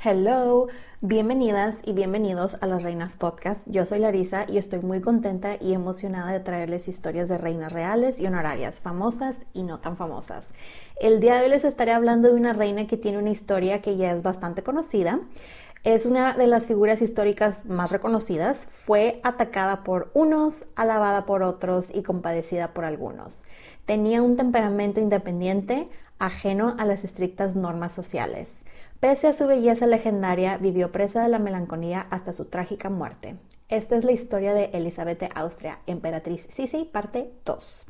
Hello, bienvenidas y bienvenidos a Las Reinas Podcast. Yo soy Larisa y estoy muy contenta y emocionada de traerles historias de reinas reales y honorarias, famosas y no tan famosas. El día de hoy les estaré hablando de una reina que tiene una historia que ya es bastante conocida. Es una de las figuras históricas más reconocidas. Fue atacada por unos, alabada por otros y compadecida por algunos. Tenía un temperamento independiente, ajeno a las estrictas normas sociales. Pese a su belleza legendaria, vivió presa de la melancolía hasta su trágica muerte. Esta es la historia de Elizabeth de Austria, emperatriz Sisi, parte 2.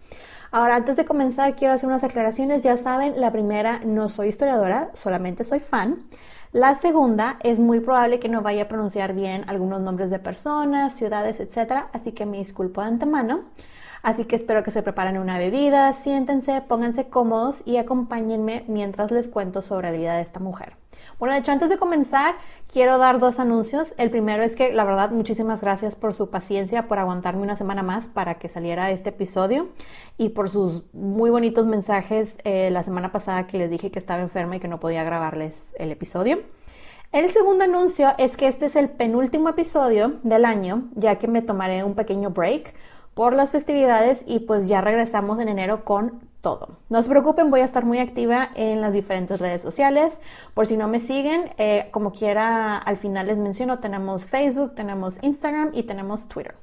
Ahora, antes de comenzar, quiero hacer unas aclaraciones. Ya saben, la primera, no soy historiadora, solamente soy fan. La segunda, es muy probable que no vaya a pronunciar bien algunos nombres de personas, ciudades, etc. Así que me disculpo de antemano. Así que espero que se preparen una bebida, siéntense, pónganse cómodos y acompáñenme mientras les cuento sobre la vida de esta mujer. Bueno, de hecho, antes de comenzar, quiero dar dos anuncios. El primero es que, la verdad, muchísimas gracias por su paciencia, por aguantarme una semana más para que saliera este episodio y por sus muy bonitos mensajes eh, la semana pasada que les dije que estaba enferma y que no podía grabarles el episodio. El segundo anuncio es que este es el penúltimo episodio del año, ya que me tomaré un pequeño break por las festividades y pues ya regresamos en enero con todo. No se preocupen, voy a estar muy activa en las diferentes redes sociales. Por si no me siguen, eh, como quiera, al final les menciono, tenemos Facebook, tenemos Instagram y tenemos Twitter.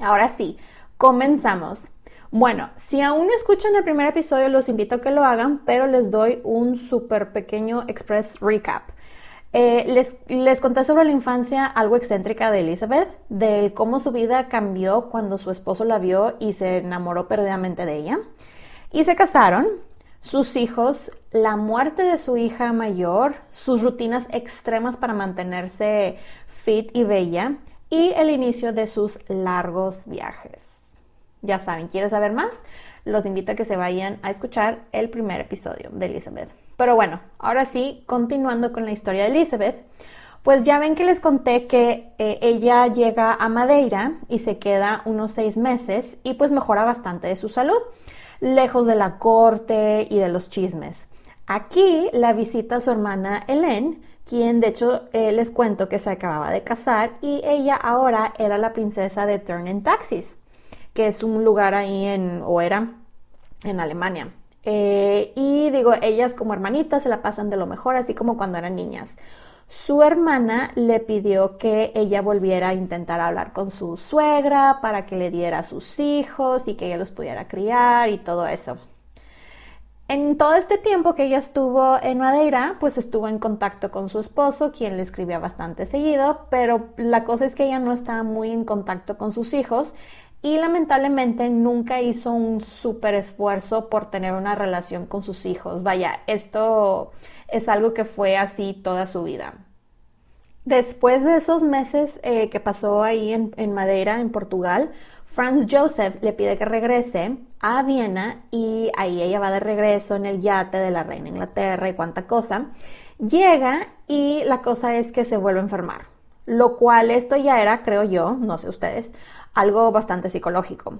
Ahora sí, comenzamos. Bueno, si aún no escuchan el primer episodio, los invito a que lo hagan, pero les doy un súper pequeño express recap. Eh, les, les, conté sobre la infancia algo excéntrica de Elizabeth, del cómo su vida cambió cuando su esposo la vio y se enamoró perdidamente de ella. Y se casaron, sus hijos, la muerte de su hija mayor, sus rutinas extremas para mantenerse fit y bella y el inicio de sus largos viajes. Ya saben, ¿quieres saber más? Los invito a que se vayan a escuchar el primer episodio de Elizabeth. Pero bueno, ahora sí, continuando con la historia de Elizabeth, pues ya ven que les conté que eh, ella llega a Madeira y se queda unos seis meses y pues mejora bastante de su salud, lejos de la corte y de los chismes. Aquí la visita su hermana Hélène, quien de hecho eh, les cuento que se acababa de casar y ella ahora era la princesa de Turn Taxis, que es un lugar ahí en, o era en Alemania. Eh, y digo, ellas como hermanitas se la pasan de lo mejor, así como cuando eran niñas. Su hermana le pidió que ella volviera a intentar hablar con su suegra para que le diera a sus hijos y que ella los pudiera criar y todo eso. En todo este tiempo que ella estuvo en Madeira, pues estuvo en contacto con su esposo, quien le escribía bastante seguido, pero la cosa es que ella no estaba muy en contacto con sus hijos y lamentablemente nunca hizo un súper esfuerzo por tener una relación con sus hijos. Vaya, esto es algo que fue así toda su vida. Después de esos meses eh, que pasó ahí en, en Madeira, en Portugal, Franz Joseph le pide que regrese a Viena y ahí ella va de regreso en el yate de la reina Inglaterra y cuánta cosa. Llega y la cosa es que se vuelve a enfermar, lo cual esto ya era, creo yo, no sé ustedes, algo bastante psicológico.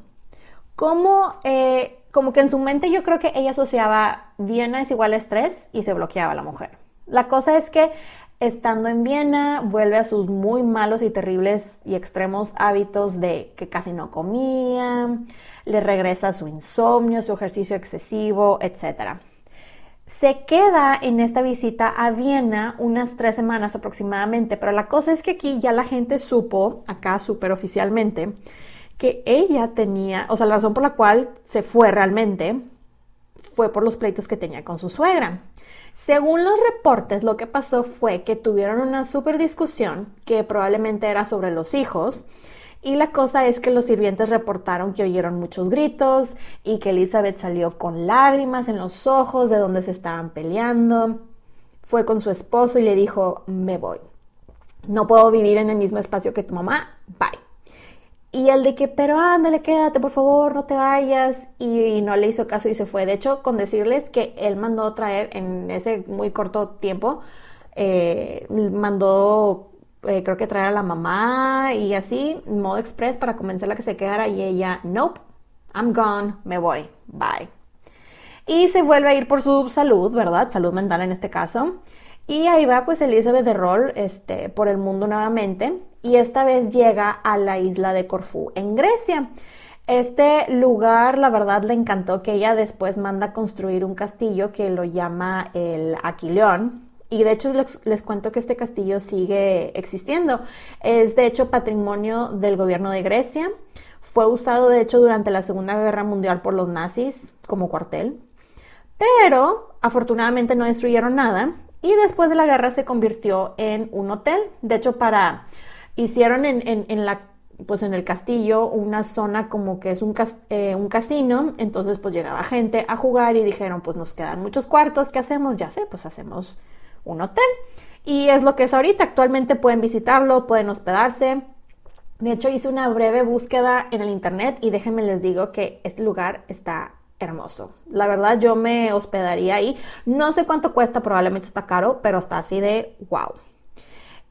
Como, eh, como que en su mente yo creo que ella asociaba Viena es igual a estrés y se bloqueaba a la mujer. La cosa es que Estando en Viena, vuelve a sus muy malos y terribles y extremos hábitos de que casi no comía, le regresa su insomnio, su ejercicio excesivo, etc. Se queda en esta visita a Viena unas tres semanas aproximadamente, pero la cosa es que aquí ya la gente supo, acá súper oficialmente, que ella tenía, o sea, la razón por la cual se fue realmente fue por los pleitos que tenía con su suegra. Según los reportes, lo que pasó fue que tuvieron una super discusión que probablemente era sobre los hijos. Y la cosa es que los sirvientes reportaron que oyeron muchos gritos y que Elizabeth salió con lágrimas en los ojos de donde se estaban peleando. Fue con su esposo y le dijo, me voy. No puedo vivir en el mismo espacio que tu mamá. Bye. Y el de que, pero ándale, quédate, por favor, no te vayas. Y, no le hizo caso y se fue. De hecho, con decirles que él mandó traer en ese muy corto tiempo, eh, mandó, eh, creo que traer a la mamá y así, modo express para convencerla que se quedara. Y ella, nope, I'm gone, me voy, bye. Y se vuelve a ir por su salud, ¿verdad? Salud mental en este caso. Y ahí va pues Elizabeth de Roll este, por el mundo nuevamente y esta vez llega a la isla de Corfú en Grecia. Este lugar, la verdad, le encantó que ella después manda construir un castillo que lo llama el Aquileón. Y de hecho les, cuento que este castillo sigue existiendo. Es de hecho patrimonio del gobierno de Grecia. Fue usado de hecho durante la Segunda Guerra Mundial por los nazis como cuartel. Pero afortunadamente no destruyeron nada y después de la guerra se convirtió en un hotel. De hecho, para hicieron en, la pues en el castillo una zona como que es un, eh, un, casino, entonces pues llegaba gente a jugar y dijeron pues nos quedan muchos cuartos, ¿qué hacemos? Ya sé, pues hacemos un hotel. Y es lo que es ahorita, actualmente pueden visitarlo, pueden hospedarse. De hecho hice una breve búsqueda en el internet y déjenme les digo que este lugar está hermoso. La verdad yo me hospedaría ahí. No sé cuánto cuesta, probablemente está caro, pero está así de wow.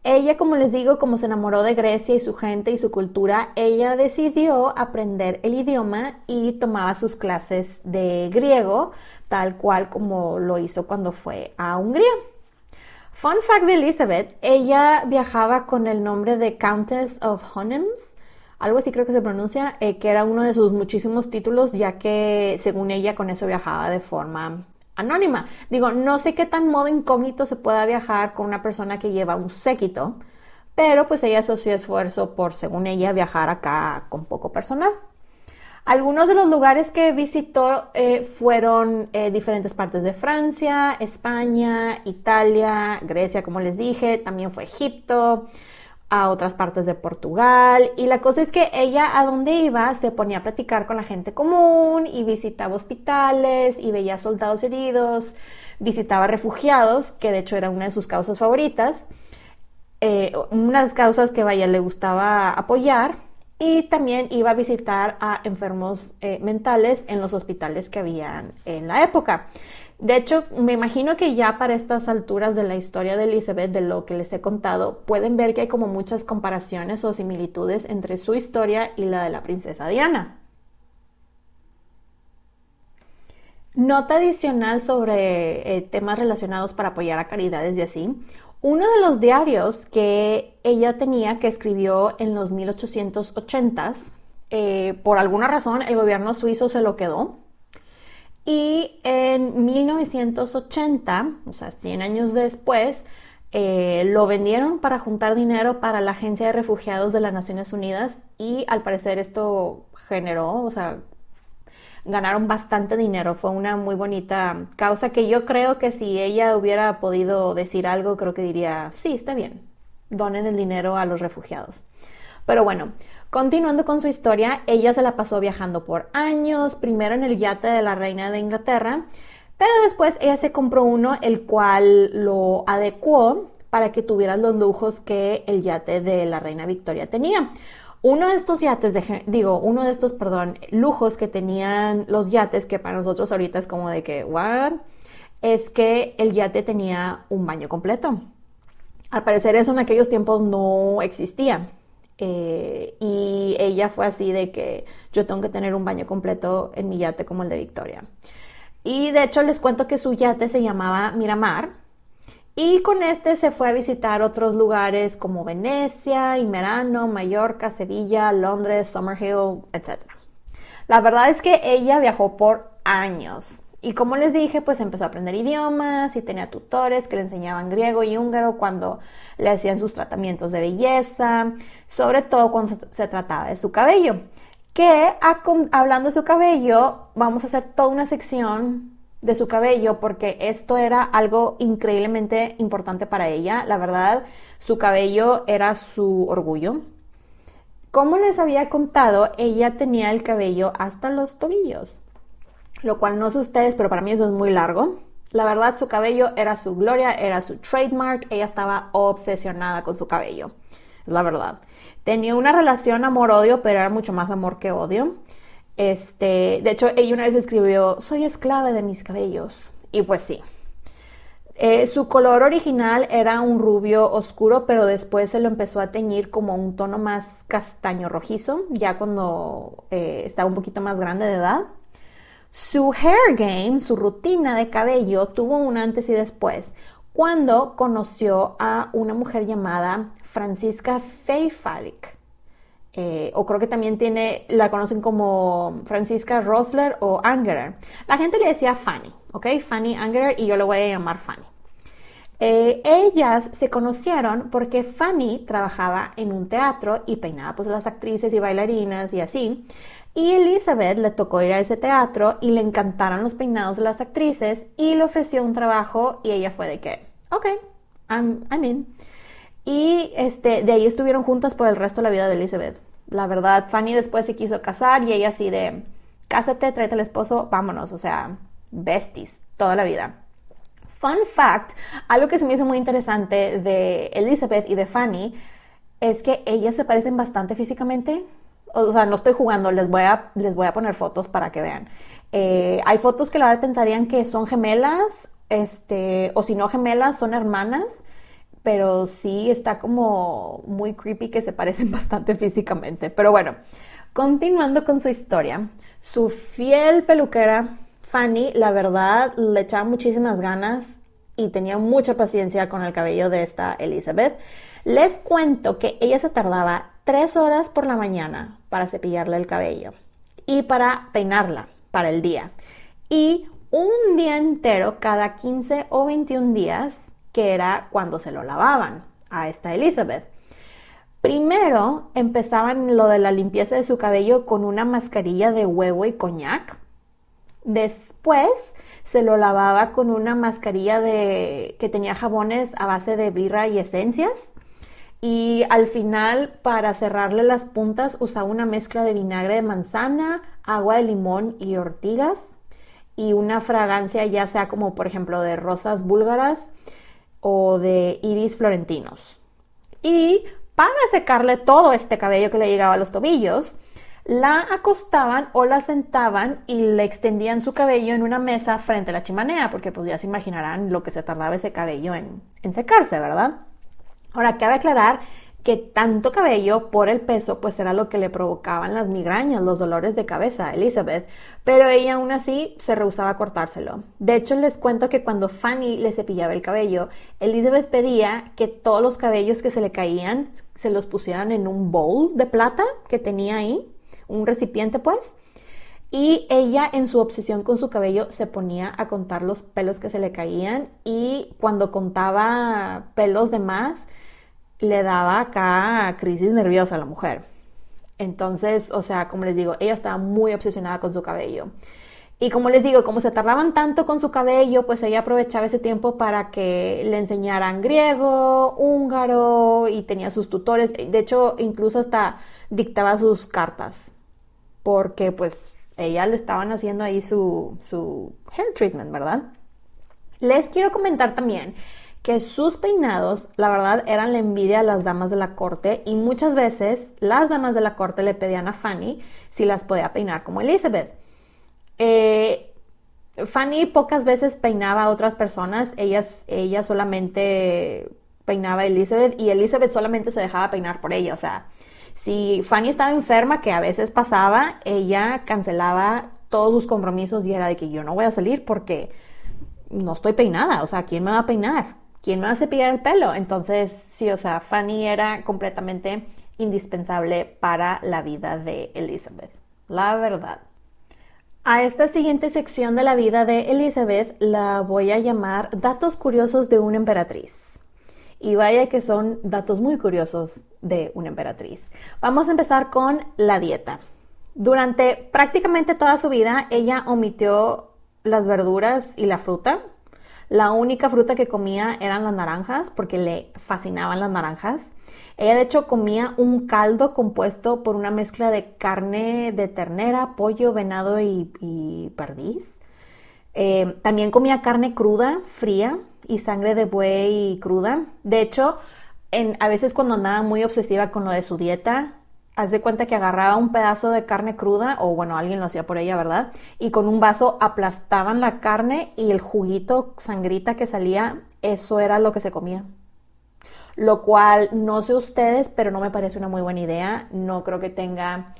Ella, como les digo, como se enamoró de Grecia y su gente y su cultura, ella decidió aprender el idioma y tomaba sus clases de griego, tal cual como lo hizo cuando fue a Hungría. Fun fact de Elizabeth, ella viajaba con el nombre de Countess of Honems, algo así creo que se pronuncia, eh, que era uno de sus muchísimos títulos, ya que según ella con eso viajaba de forma anónima. Digo, no sé qué tan modo incógnito se pueda viajar con una persona que lleva un séquito, pero pues ella asoció esfuerzo por, según ella, viajar acá con poco personal. Algunos de los lugares que visitó eh, fueron eh, diferentes partes de Francia, España, Italia, Grecia, como les dije, también fue Egipto, a otras partes de Portugal. Y la cosa es que ella a donde iba se ponía a platicar con la gente común y visitaba hospitales y veía soldados heridos, visitaba refugiados, que de hecho era una de sus causas favoritas, eh, unas causas que vaya le gustaba apoyar. Y también iba a visitar a enfermos eh, mentales en los hospitales que habían en la época. De hecho, me imagino que ya para estas alturas de la historia de Elizabeth, de lo que les he contado, pueden ver que hay como muchas comparaciones o similitudes entre su historia y la de la princesa Diana. Nota adicional sobre eh, temas relacionados para apoyar a caridades y así. Uno de los diarios que ella tenía, que escribió en los 1880s, eh, por alguna razón el gobierno suizo se lo quedó. Y en 1980, o sea, 100 años después, eh, lo vendieron para juntar dinero para la Agencia de Refugiados de las Naciones Unidas y al parecer esto generó, o sea, ganaron bastante dinero. Fue una muy bonita causa que yo creo que si ella hubiera podido decir algo, creo que diría, sí, está bien, donen el dinero a los refugiados. Pero bueno, Continuando con su historia, ella se la pasó viajando por años, primero en el yate de la reina de Inglaterra, pero después ella se compró uno el cual lo adecuó para que tuvieras los lujos que el yate de la reina Victoria tenía. Uno de estos yates, digo, uno de estos, lujos que tenían los yates, que para nosotros ahorita es como de que, ¿what? Es que el yate tenía un baño completo. Al parecer eso en aquellos tiempos no existía. Eh, y ella fue así de que yo tengo que tener un baño completo en mi yate como el de Victoria. Y de hecho les cuento que su yate se llamaba Miramar y con este se fue a visitar otros lugares como Venecia, Imerano, Mallorca, Sevilla, Londres, Summerhill, etc. La verdad es que ella viajó por años. Y como les dije, pues empezó a aprender idiomas y tenía tutores que le enseñaban griego y húngaro cuando le hacían sus tratamientos de belleza, sobre todo cuando se, trataba de su cabello. Que hablando de su cabello, vamos a hacer toda una sección de su cabello porque esto era algo increíblemente importante para ella. La verdad, su cabello era su orgullo. Como les había contado, ella tenía el cabello hasta los tobillos, lo cual no sé ustedes, pero para mí eso es muy largo. La verdad, su cabello era su gloria, era su trademark, ella estaba obsesionada con su cabello, es la verdad. Tenía una relación amor-odio, pero era mucho más amor que odio. Este, de hecho, ella una vez escribió, soy esclava de mis cabellos. Y pues sí. Eh, su color original era un rubio oscuro, pero después se lo empezó a teñir como un tono más castaño rojizo, ya cuando eh, estaba un poquito más grande de edad. Su hair game, su rutina de cabello, tuvo un antes y después, cuando conoció a una mujer llamada Francisca Feyfalik. Eh, o creo que también tiene, la conocen como Francisca Rosler o Angerer. La gente le decía Fanny, ¿ok? Fanny Angerer y yo le voy a llamar Fanny. Eh, ellas se conocieron porque Fanny trabajaba en un teatro y peinaba pues las actrices y bailarinas y así. Y Elizabeth le tocó ir a ese teatro y le encantaron los peinados de las actrices y le ofreció un trabajo y ella fue de que, ok, I'm, I'm in. Y este, de ahí estuvieron juntas por el resto de la vida de Elizabeth. La verdad, Fanny después se quiso casar y ella así de, cásate, tráete al esposo, vámonos, o sea, besties, toda la vida. Fun fact, algo que se me hizo muy interesante de Elizabeth y de Fanny es que ellas se parecen bastante físicamente. O sea, no estoy jugando, les voy a, les voy a poner fotos para que vean. Eh, hay fotos que la verdad pensarían que son gemelas, este, o si no gemelas, son hermanas pero sí está como muy creepy que se parecen bastante físicamente. Pero bueno, continuando con su historia, su fiel peluquera Fanny, la verdad, le echaba muchísimas ganas y tenía mucha paciencia con el cabello de esta Elizabeth. Les cuento que ella se tardaba tres horas por la mañana para cepillarle el cabello y para peinarla para el día. Y un día entero cada 15 o 21 días que era cuando se lo lavaban a esta Elizabeth. Primero empezaban lo de la limpieza de su cabello con una mascarilla de huevo y coñac. Después se lo lavaba con una mascarilla de que tenía jabones a base de birra y esencias. Y al final, para cerrarle las puntas, usaba una mezcla de vinagre de manzana, agua de limón y ortigas. Y una fragancia ya sea como por ejemplo de rosas búlgaras o de iris florentinos. Y para secarle todo este cabello que le llegaba a los tobillos, la acostaban o la sentaban y le extendían su cabello en una mesa frente a la chimenea, porque pues ya se imaginarán lo que se tardaba ese cabello en, en secarse, ¿verdad? Ahora, cabe aclarar que tanto cabello por el peso pues era lo que le provocaban las migrañas, los dolores de cabeza a Elizabeth, pero ella aún así se rehusaba a cortárselo. De hecho les cuento que cuando Fanny le cepillaba el cabello, Elizabeth pedía que todos los cabellos que se le caían se los pusieran en un bowl de plata que tenía ahí, un recipiente pues, y ella en su obsesión con su cabello se ponía a contar los pelos que se le caían y cuando contaba pelos de más, le daba acá crisis nerviosa a la mujer. Entonces, o sea, como les digo, ella estaba muy obsesionada con su cabello. Y como les digo, como se tardaban tanto con su cabello, pues ella aprovechaba ese tiempo para que le enseñaran griego, húngaro y tenía sus tutores. De hecho, incluso hasta dictaba sus cartas, porque pues ella le estaban haciendo ahí su, su hair treatment, ¿verdad? Les quiero comentar también que sus peinados, la verdad, eran la envidia a las damas de la corte y muchas veces las damas de la corte le pedían a Fanny si las podía peinar como Elizabeth. Eh, Fanny pocas veces peinaba a otras personas, ella solamente peinaba a Elizabeth y Elizabeth solamente se dejaba peinar por ella, o sea, si Fanny estaba enferma, que a veces pasaba, ella cancelaba todos sus compromisos y era de que yo no voy a salir porque no estoy peinada, o sea, ¿quién me va a peinar? ¿Quién me va a el pelo? Entonces, sí, o sea, Fanny era completamente indispensable para la vida de Elizabeth, la verdad. A esta siguiente sección de la vida de Elizabeth la voy a llamar Datos curiosos de una emperatriz. Y vaya que son datos muy curiosos de una emperatriz. Vamos a empezar con la dieta. Durante prácticamente toda su vida, ella omitió las verduras y la fruta. La única fruta que comía eran las naranjas porque le fascinaban las naranjas. Ella de hecho comía un caldo compuesto por una mezcla de carne de ternera, pollo, venado y, perdiz. Eh, también comía carne cruda, fría y sangre de buey cruda. De hecho, en, a veces cuando andaba muy obsesiva con lo de su dieta, haz de cuenta que agarraba un pedazo de carne cruda, o bueno, alguien lo hacía por ella, ¿verdad? Y con un vaso aplastaban la carne y el juguito, sangrita que salía, eso era lo que se comía. Lo cual, no sé ustedes, pero no me parece una muy buena idea. No creo que tenga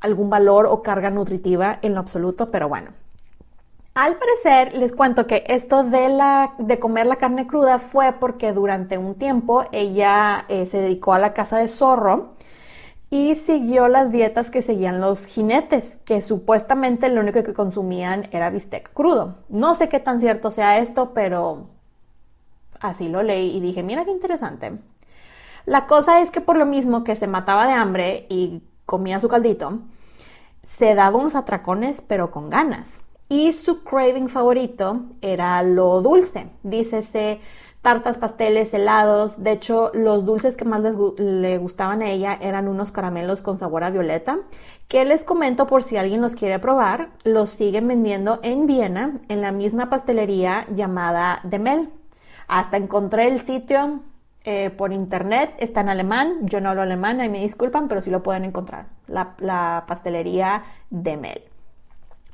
algún valor o carga nutritiva en lo absoluto, pero bueno. Al parecer, les cuento que esto de, la, de comer la carne cruda fue porque durante un tiempo ella eh, se dedicó a la caza de zorro y siguió las dietas que seguían los jinetes, que supuestamente lo único que consumían era bistec crudo. No sé qué tan cierto sea esto, pero así lo leí y dije, mira qué interesante. La cosa es que por lo mismo que se mataba de hambre y comía su caldito, se daba unos atracones, pero con ganas. Y su craving favorito era lo dulce. Dícese tartas, pasteles, helados. De hecho, los dulces que más les, le gustaban a ella eran unos caramelos con sabor a violeta, que les comento por si alguien los quiere probar. Los siguen vendiendo en Viena, en la misma pastelería llamada Demel. Hasta encontré el sitio eh, por internet, está en alemán. Yo no hablo alemán, ahí me disculpan, pero sí lo pueden encontrar. La, la pastelería Demel.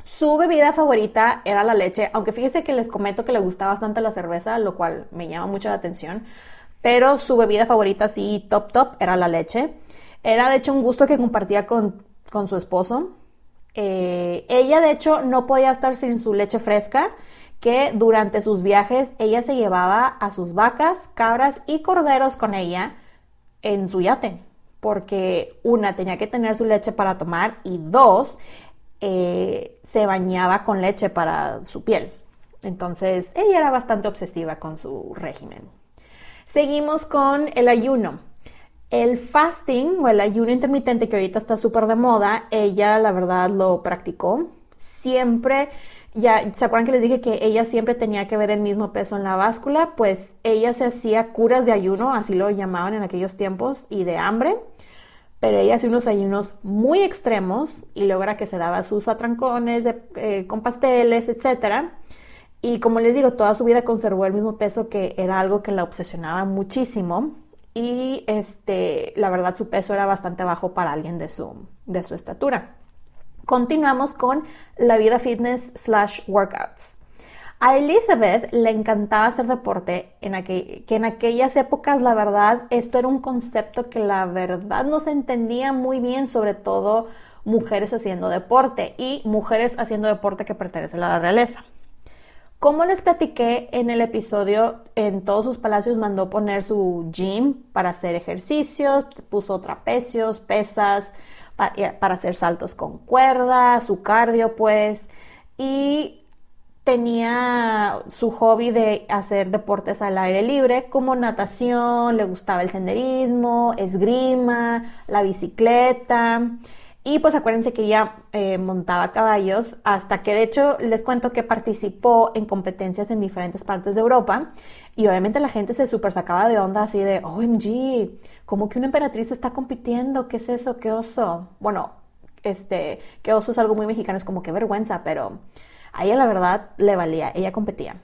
Su bebida favorita era la leche, aunque fíjese que les comento que le gustaba bastante la cerveza, lo cual me llama mucho la atención. Pero su bebida favorita, sí, top top, era la leche. Era de hecho un gusto que compartía con, su esposo. Eh, ella de hecho no podía estar sin su leche fresca, que durante sus viajes ella se llevaba a sus vacas, cabras y corderos con ella en su yate. Porque una tenía que tener su leche para tomar y dos, eh, se bañaba con leche para su piel. Entonces, ella era bastante obsesiva con su régimen. Seguimos con el ayuno. El fasting o el ayuno intermitente que ahorita está súper de moda, ella la verdad lo practicó. Siempre, ya, ¿se acuerdan que les dije que ella siempre tenía que ver el mismo peso en la báscula? Pues ella se hacía curas de ayuno, así lo llamaban en aquellos tiempos, y de hambre pero ella hace unos ayunos muy extremos y logra que se daba sus atrancones eh, con pasteles, etc. Y como les digo, toda su vida conservó el mismo peso que era algo que la obsesionaba muchísimo. Y este, la verdad su peso era bastante bajo para alguien de su, de su estatura. Continuamos con la vida fitness slash workouts. A Elizabeth le encantaba hacer deporte, en que en aquellas épocas la verdad esto era un concepto que la verdad no se entendía muy bien, sobre todo mujeres haciendo deporte y mujeres haciendo deporte que pertenecen a la realeza. Como les platiqué en el episodio, en todos sus palacios mandó poner su gym para hacer ejercicios, puso trapecios, pesas, para, para hacer saltos con cuerda, su cardio pues, y tenía su hobby de hacer deportes al aire libre como natación, le gustaba el senderismo, esgrima, la bicicleta. Y pues acuérdense que ella eh, montaba caballos hasta que de hecho les cuento que participó en competencias en diferentes partes de Europa y obviamente la gente se super sacaba de onda así de OMG, como que una emperatriz está compitiendo? ¿Qué es eso? ¿Qué oso? Bueno, este, qué oso es algo muy mexicano, es como que vergüenza, pero a ella la verdad le valía, ella competía.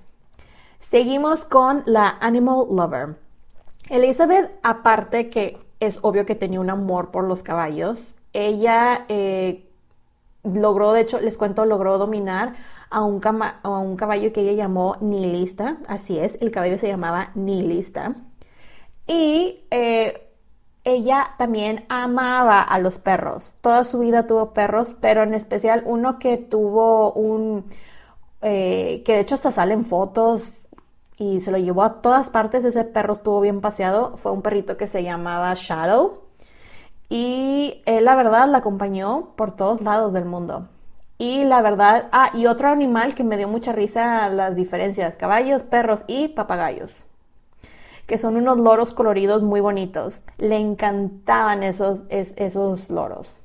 Seguimos con la Animal Lover. Elizabeth, aparte que es obvio que tenía un amor por los caballos, ella eh, logró, de hecho, les cuento, logró dominar a un, a un caballo que ella llamó Nihilista, así es, el caballo se llamaba Nihilista. Y eh, ella también amaba a los perros, toda su vida tuvo perros, pero en especial uno que tuvo un, eh, que de hecho hasta salen fotos y se lo llevó a todas partes, ese perro estuvo bien paseado, fue un perrito que se llamaba Shadow. Y la verdad la acompañó por todos lados del mundo. Y la verdad, ah, y otro animal que me dio mucha risa las diferencias, caballos, perros y papagayos, que son unos loros coloridos muy bonitos. Le encantaban esos, esos loros.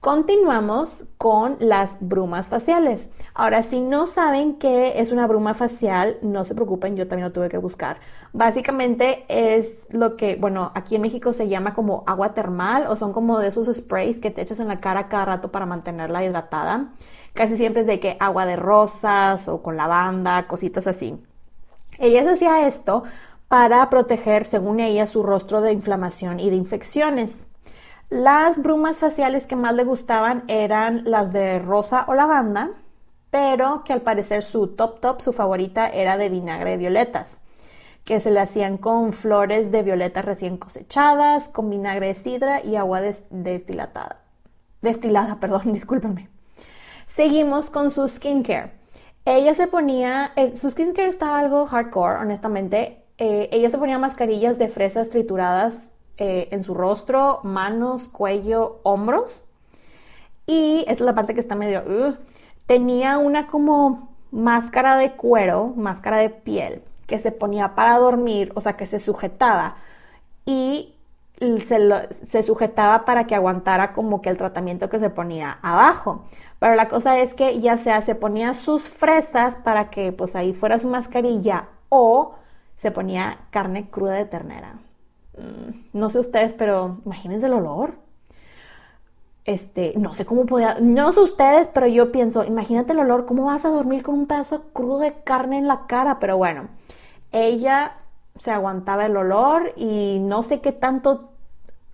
Continuamos con las brumas faciales. Ahora, si no saben qué es una bruma facial, no se preocupen, yo también lo tuve que buscar. Básicamente es lo que, bueno, aquí en México se llama como agua termal o son como de esos sprays que te echas en la cara cada rato para mantenerla hidratada. Casi siempre es de que agua de rosas o con lavanda, cositas así. Ella se hacía esto para proteger, según ella, su rostro de inflamación y de infecciones. Las brumas faciales que más le gustaban eran las de rosa o lavanda, pero que al parecer su top top, su favorita, era de vinagre de violetas, que se le hacían con flores de violetas recién cosechadas, con vinagre de sidra y agua destilatada. Destilada, perdón, discúlpenme. Seguimos con su skincare. Ella se ponía, eh, su skincare estaba algo hardcore, honestamente. Eh, ella se ponía mascarillas de fresas trituradas eh, en su rostro, manos, cuello, hombros. Y esta es la parte que está medio... tenía una como máscara de cuero, máscara de piel, que se ponía para dormir, o sea, que se sujetaba. Y se, se, sujetaba para que aguantara como que el tratamiento que se ponía abajo. Pero la cosa es que ya sea se ponía sus fresas para que pues ahí fuera su mascarilla o se ponía carne cruda de ternera. Mm, no sé ustedes, pero imagínense el olor. Este, no sé cómo podía, no sé ustedes, pero yo pienso, imagínate el olor, ¿cómo vas a dormir con un pedazo crudo de carne en la cara? Pero bueno, ella se aguantaba el olor y no sé qué tanto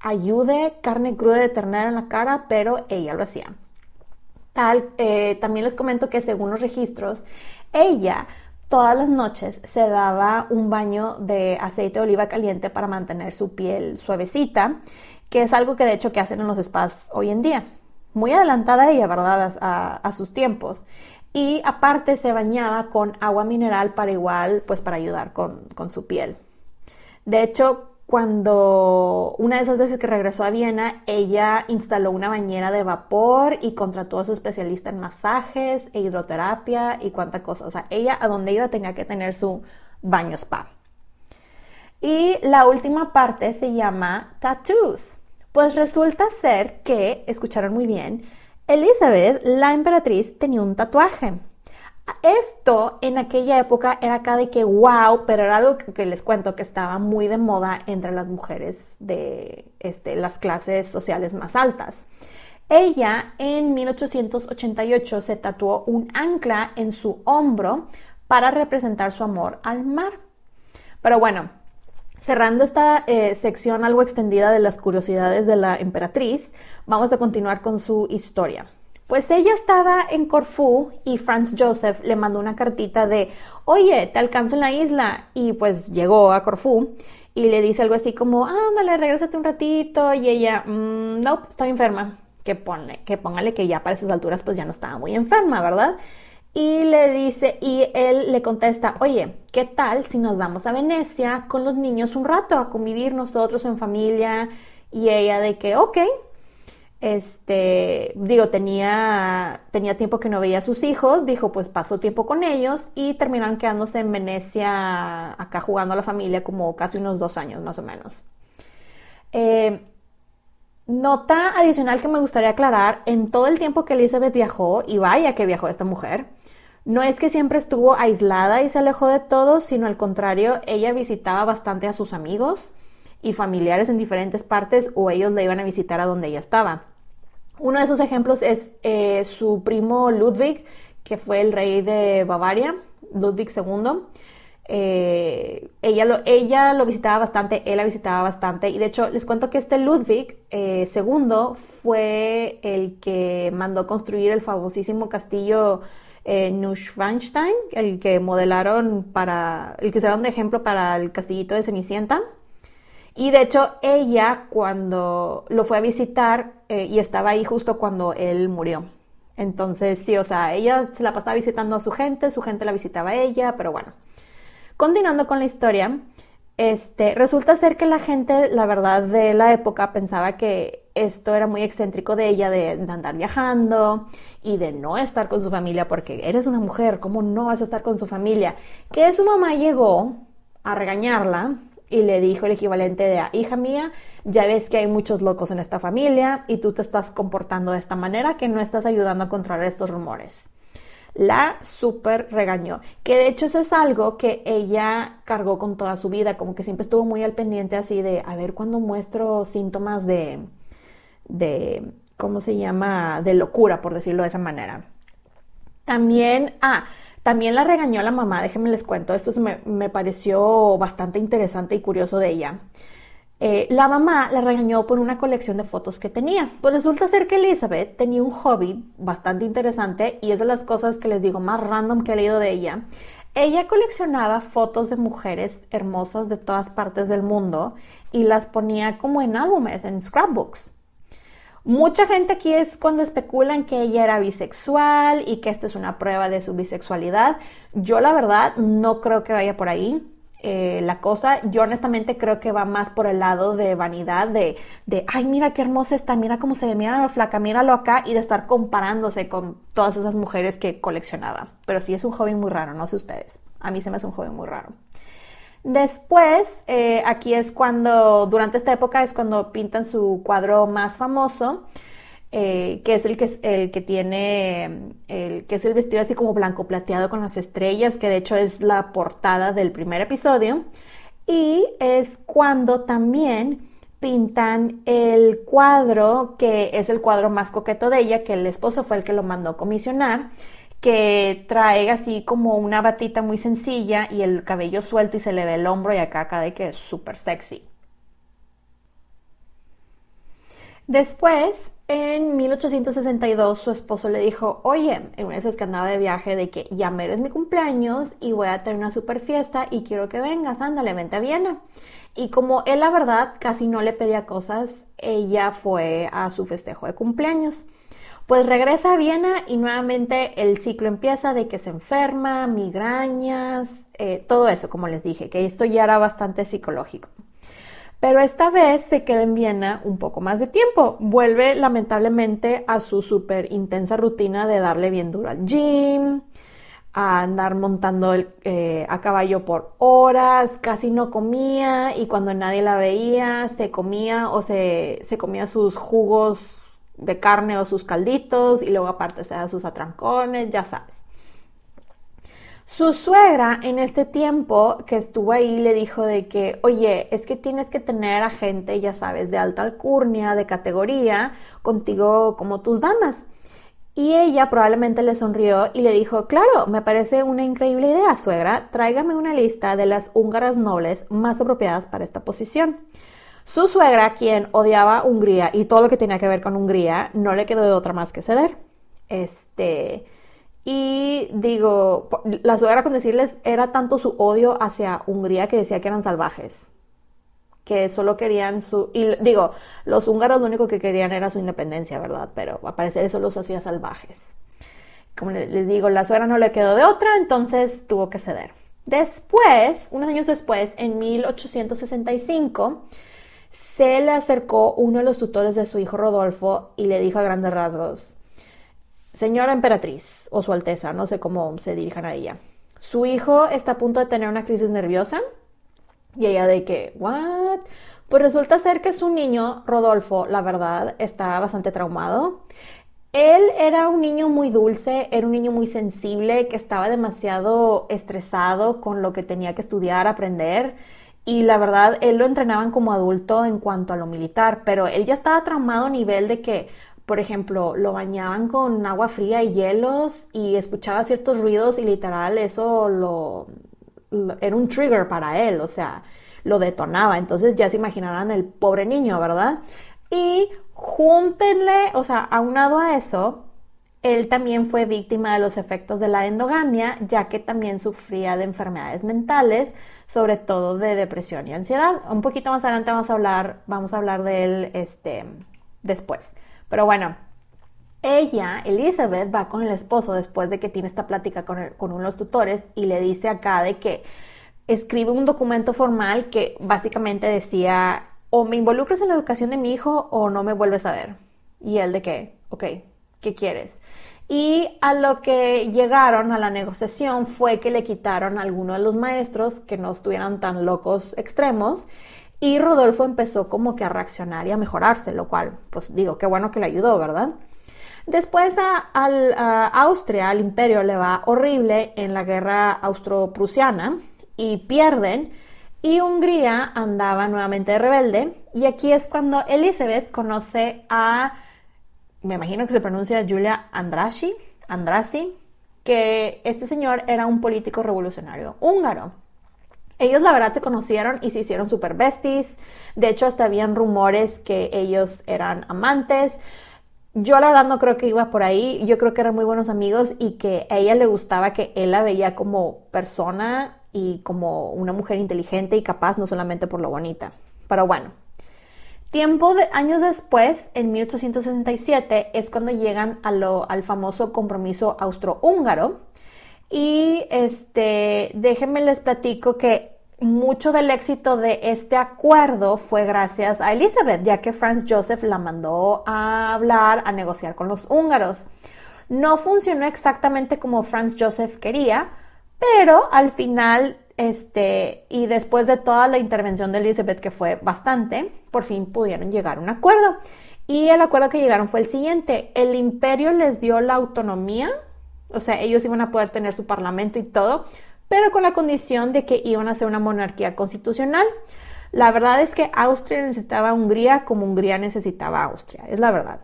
ayude carne cruda de ternera en la cara, pero ella lo hacía. Tal, eh, también les comento que según los registros, ella todas las noches se daba un baño de aceite de oliva caliente para mantener su piel suavecita, que es algo que de hecho que hacen en los spas hoy en día. Muy adelantada ella, ¿verdad? A, sus tiempos. Y aparte se bañaba con agua mineral para igual, pues para ayudar con, con su piel. De hecho, cuando una de esas veces que regresó a Viena, ella instaló una bañera de vapor y contrató a su especialista en masajes e hidroterapia y cuánta cosa. O sea, ella a donde iba tenía que tener su baño spa. Y la última parte se llama tattoos. Pues resulta ser que, escucharon muy bien, Elizabeth, la emperatriz, tenía un tatuaje. Esto en aquella época era acá de que wow, pero era algo que, les cuento que estaba muy de moda entre las mujeres de este, las clases sociales más altas. Ella en 1888 se tatuó un ancla en su hombro para representar su amor al mar. Pero bueno, cerrando esta eh, sección algo extendida de las curiosidades de la emperatriz, vamos a continuar con su historia. Pues ella estaba en Corfú y Franz Joseph le mandó una cartita de, oye, te alcanzo en la isla. Y pues llegó a Corfú y le dice algo así como, ándale, regrésate un ratito. Y ella, mmm, no, estoy enferma. Que, pone, que póngale que ya para esas alturas pues ya no estaba muy enferma, ¿verdad? Y le dice, y él le contesta, oye, ¿qué tal si nos vamos a Venecia con los niños un rato a convivir nosotros en familia? Y ella de que, ok, este, digo, tenía, tenía tiempo que no veía a sus hijos, dijo, pues pasó tiempo con ellos y terminaron quedándose en Venecia, acá jugando a la familia como casi unos dos años más o menos. Eh, nota adicional que me gustaría aclarar, en todo el tiempo que Elizabeth viajó, y vaya que viajó esta mujer, no es que siempre estuvo aislada y se alejó de todos, sino al contrario, ella visitaba bastante a sus amigos, y familiares en diferentes partes o ellos le iban a visitar a donde ella estaba. Uno de esos ejemplos es eh, su primo Ludwig, que fue el rey de Bavaria, Ludwig II. Eh, ella, lo, ella lo visitaba bastante, él la visitaba bastante. Y de hecho, les cuento que este Ludwig eh, II fue el que mandó construir el famosísimo castillo eh, Neuschwanstein, el que modelaron para, el que usaron de ejemplo para el castillito de Cenicienta. Y de hecho, ella cuando lo fue a visitar eh, y estaba ahí justo cuando él murió. Entonces, sí, o sea, ella se la pasaba visitando a su gente, su gente la visitaba a ella, pero bueno. Continuando con la historia, este, resulta ser que la gente, la verdad, de la época pensaba que esto era muy excéntrico de ella, de, andar viajando y de no estar con su familia, porque eres una mujer, ¿cómo no vas a estar con su familia? Que su mamá llegó a regañarla y le dijo el equivalente de, hija mía, ya ves que hay muchos locos en esta familia y tú te estás comportando de esta manera que no estás ayudando a controlar estos rumores la super regañó. Que de hecho eso es algo que ella cargó con toda su vida, como que siempre estuvo muy al pendiente así de, a ver cuando muestro síntomas de, de, ¿cómo se llama? De locura, por decirlo de esa manera. También, ah, también la regañó la mamá, déjenme les cuento, esto me, me pareció bastante interesante y curioso de ella. Eh, la mamá la regañó por una colección de fotos que tenía. Pues resulta ser que Elizabeth tenía un hobby bastante interesante y es de las cosas que les digo más random que he leído de ella. Ella coleccionaba fotos de mujeres hermosas de todas partes del mundo y las ponía como en álbumes, en scrapbooks. Mucha gente aquí es cuando especulan que ella era bisexual y que esta es una prueba de su bisexualidad. Yo la verdad no creo que vaya por ahí. Eh, la cosa, yo honestamente creo que va más por el lado de vanidad, de, de, ay, mira qué hermosa está, mira cómo se ve, mira la flaca, míralo acá, y de estar comparándose con todas esas mujeres que coleccionaba. Pero sí es un hobby muy raro, no sé ustedes. A mí se me hace un hobby muy raro. Después, eh, aquí es cuando, durante esta época es cuando pintan su cuadro más famoso, eh, que es el que, el que tiene, el, que es el vestido así como blanco plateado con las estrellas, que de hecho es la portada del primer episodio. Y es cuando también pintan el cuadro, que es el cuadro más coqueto de ella, que el esposo fue el que lo mandó comisionar, que trae así como una batita muy sencilla y el cabello suelto y se le ve el hombro y acá acá de que es súper sexy. Después, en 1862, su esposo le dijo, oye, en una vez que andaba de viaje, de que ya mero es mi cumpleaños y voy a tener una super fiesta y quiero que vengas, ándale, vente a Viena. Y como él, la verdad, casi no le pedía cosas, ella fue a su festejo de cumpleaños. Pues regresa a Viena y nuevamente el ciclo empieza de que se enferma, migrañas, eh, todo eso, como les dije, que esto ya era bastante psicológico. Pero esta vez se queda en Viena un poco más de tiempo. Vuelve lamentablemente a su súper intensa rutina de darle bien duro al gym, a andar montando eh, a caballo por horas, casi no comía y cuando nadie la veía se comía o se, se comía sus jugos de carne o sus calditos y luego aparte se da sus atrancones, ya sabes. Su suegra en este tiempo que estuvo ahí le dijo de que, oye, es que tienes que tener a gente, ya sabes, de alta alcurnia, de categoría, contigo como tus damas. Y ella probablemente le sonrió y le dijo, claro, me parece una increíble idea, suegra, tráigame una lista de las húngaras nobles más apropiadas para esta posición. Su suegra, quien odiaba Hungría y todo lo que tenía que ver con Hungría, no le quedó de otra más que ceder. Este, y digo, la suegra con decirles era tanto su odio hacia Hungría que decía que eran salvajes, que solo querían su... Y digo, los húngaros lo único que querían era su independencia, ¿verdad? Pero a parecer eso los hacía salvajes. Como les digo, la suegra no le quedó de otra, entonces tuvo que ceder. Después, unos años después, en 1865, se le acercó uno de los tutores de su hijo Rodolfo y le dijo a grandes rasgos, Señora emperatriz, o su alteza, no sé cómo se dirijan a ella. Su hijo está a punto de tener una crisis nerviosa. Y ella de que, ¿what? Pues resulta ser que su niño, Rodolfo, la verdad, está bastante traumado. Él era un niño muy dulce, era un niño muy sensible, que estaba demasiado estresado con lo que tenía que estudiar, aprender. Y la verdad, él lo entrenaban como adulto en cuanto a lo militar, pero él ya estaba traumado a nivel de que por ejemplo, lo bañaban con agua fría y hielos y escuchaba ciertos ruidos y literal eso lo, era un trigger para él, o sea, lo detonaba. Entonces ya se imaginarán el pobre niño, ¿verdad? Y júntenle, o sea, aunado a eso, él también fue víctima de los efectos de la endogamia, ya que también sufría de enfermedades mentales, sobre todo de depresión y ansiedad. Un poquito más adelante vamos a hablar, vamos a hablar de él este, después. Pero bueno, ella, Elizabeth, va con el esposo después de que tiene esta plática con, uno de los tutores y le dice acá de que escribe un documento formal que básicamente decía o me involucras en la educación de mi hijo o no me vuelves a ver. Y él de que, ok, ¿qué quieres? Y a lo que llegaron a la negociación fue que le quitaron a alguno de los maestros que no estuvieran tan locos extremos y Rodolfo empezó como que a reaccionar y a mejorarse, lo cual, pues digo, qué bueno que le ayudó, ¿verdad? Después a, Austria, al imperio, le va horrible en la guerra austro-prusiana y pierden y Hungría andaba nuevamente rebelde y aquí es cuando Elizabeth conoce a, me imagino que se pronuncia Julia Andrassi, Andrassi, que este señor era un político revolucionario húngaro. Ellos la verdad se conocieron y se hicieron super besties. De hecho, hasta habían rumores que ellos eran amantes. Yo la verdad no creo que iba por ahí. Yo creo que eran muy buenos amigos y que a ella le gustaba que él la veía como persona y como una mujer inteligente y capaz, no solamente por lo bonita. Pero bueno, Tiempo de años después, en 1867, es cuando llegan al famoso compromiso austrohúngaro, y este, déjenme les platico que mucho del éxito de este acuerdo fue gracias a Elizabeth, ya que Franz Joseph la mandó a hablar, a negociar con los húngaros. No funcionó exactamente como Franz Joseph quería, pero al final, este, y después de toda la intervención de Elizabeth, que fue bastante, por fin pudieron llegar a un acuerdo. Y el acuerdo que llegaron fue el siguiente, el imperio les dio la autonomía o sea, ellos iban a poder tener su parlamento y todo, pero con la condición de que iban a ser una monarquía constitucional. La verdad es que Austria necesitaba a Hungría como Hungría necesitaba a Austria, es la verdad.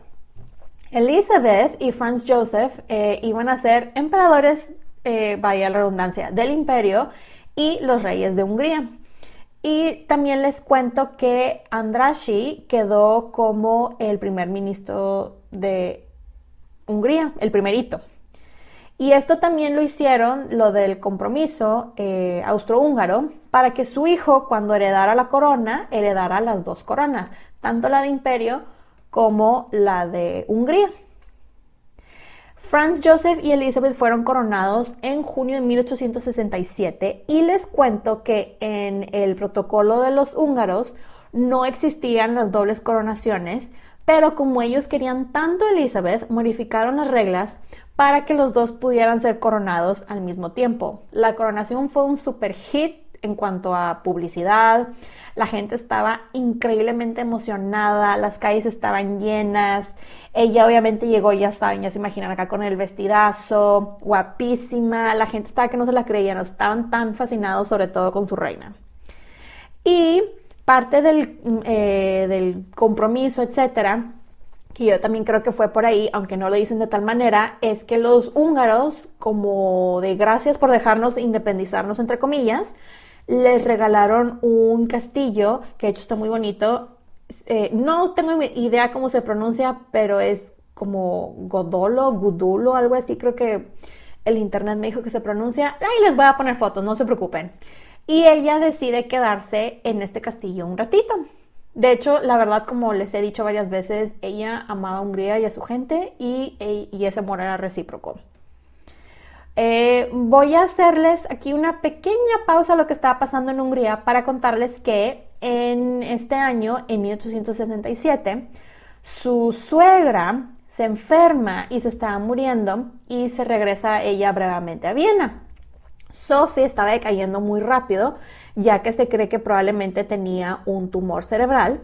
Elizabeth y Franz Joseph eh, iban a ser emperadores, eh, vaya la redundancia, del imperio y los reyes de Hungría. Y también les cuento que Andrassi quedó como el primer ministro de Hungría, el primerito. Y esto también lo hicieron, lo del compromiso eh, austrohúngaro, para que su hijo, cuando heredara la corona, heredara las dos coronas, tanto la de imperio como la de Hungría. Franz Joseph y Elizabeth fueron coronados en junio de 1867 y les cuento que en el protocolo de los húngaros no existían las dobles coronaciones, pero como ellos querían tanto Elizabeth, modificaron las reglas para que los dos pudieran ser coronados al mismo tiempo. La coronación fue un super hit en cuanto a publicidad. La gente estaba increíblemente emocionada, las calles estaban llenas. Ella obviamente llegó, ya saben, ya se imaginan acá con el vestidazo, guapísima. La gente estaba que no se la creían, estaban tan fascinados, sobre todo con su reina. Y parte del, eh, del compromiso, etcétera, que yo también creo que fue por ahí, aunque no lo dicen de tal manera, es que los húngaros, como de gracias por dejarnos independizarnos, entre comillas, les regalaron un castillo, que de hecho está muy bonito. Eh, no tengo idea cómo se pronuncia, pero es como Godolo, Gudulo, algo así, creo que el internet me dijo que se pronuncia. Ahí les voy a poner fotos, no se preocupen. Y ella decide quedarse en este castillo un ratito. De hecho, la verdad, como les he dicho varias veces, ella amaba a Hungría y a su gente y, ese amor era recíproco. Eh, voy a hacerles aquí una pequeña pausa a lo que estaba pasando en Hungría para contarles que en este año, en 1877, su suegra se enferma y se estaba muriendo y se regresa ella brevemente a Viena. Sophie estaba decayendo muy rápido, ya que se cree que probablemente tenía un tumor cerebral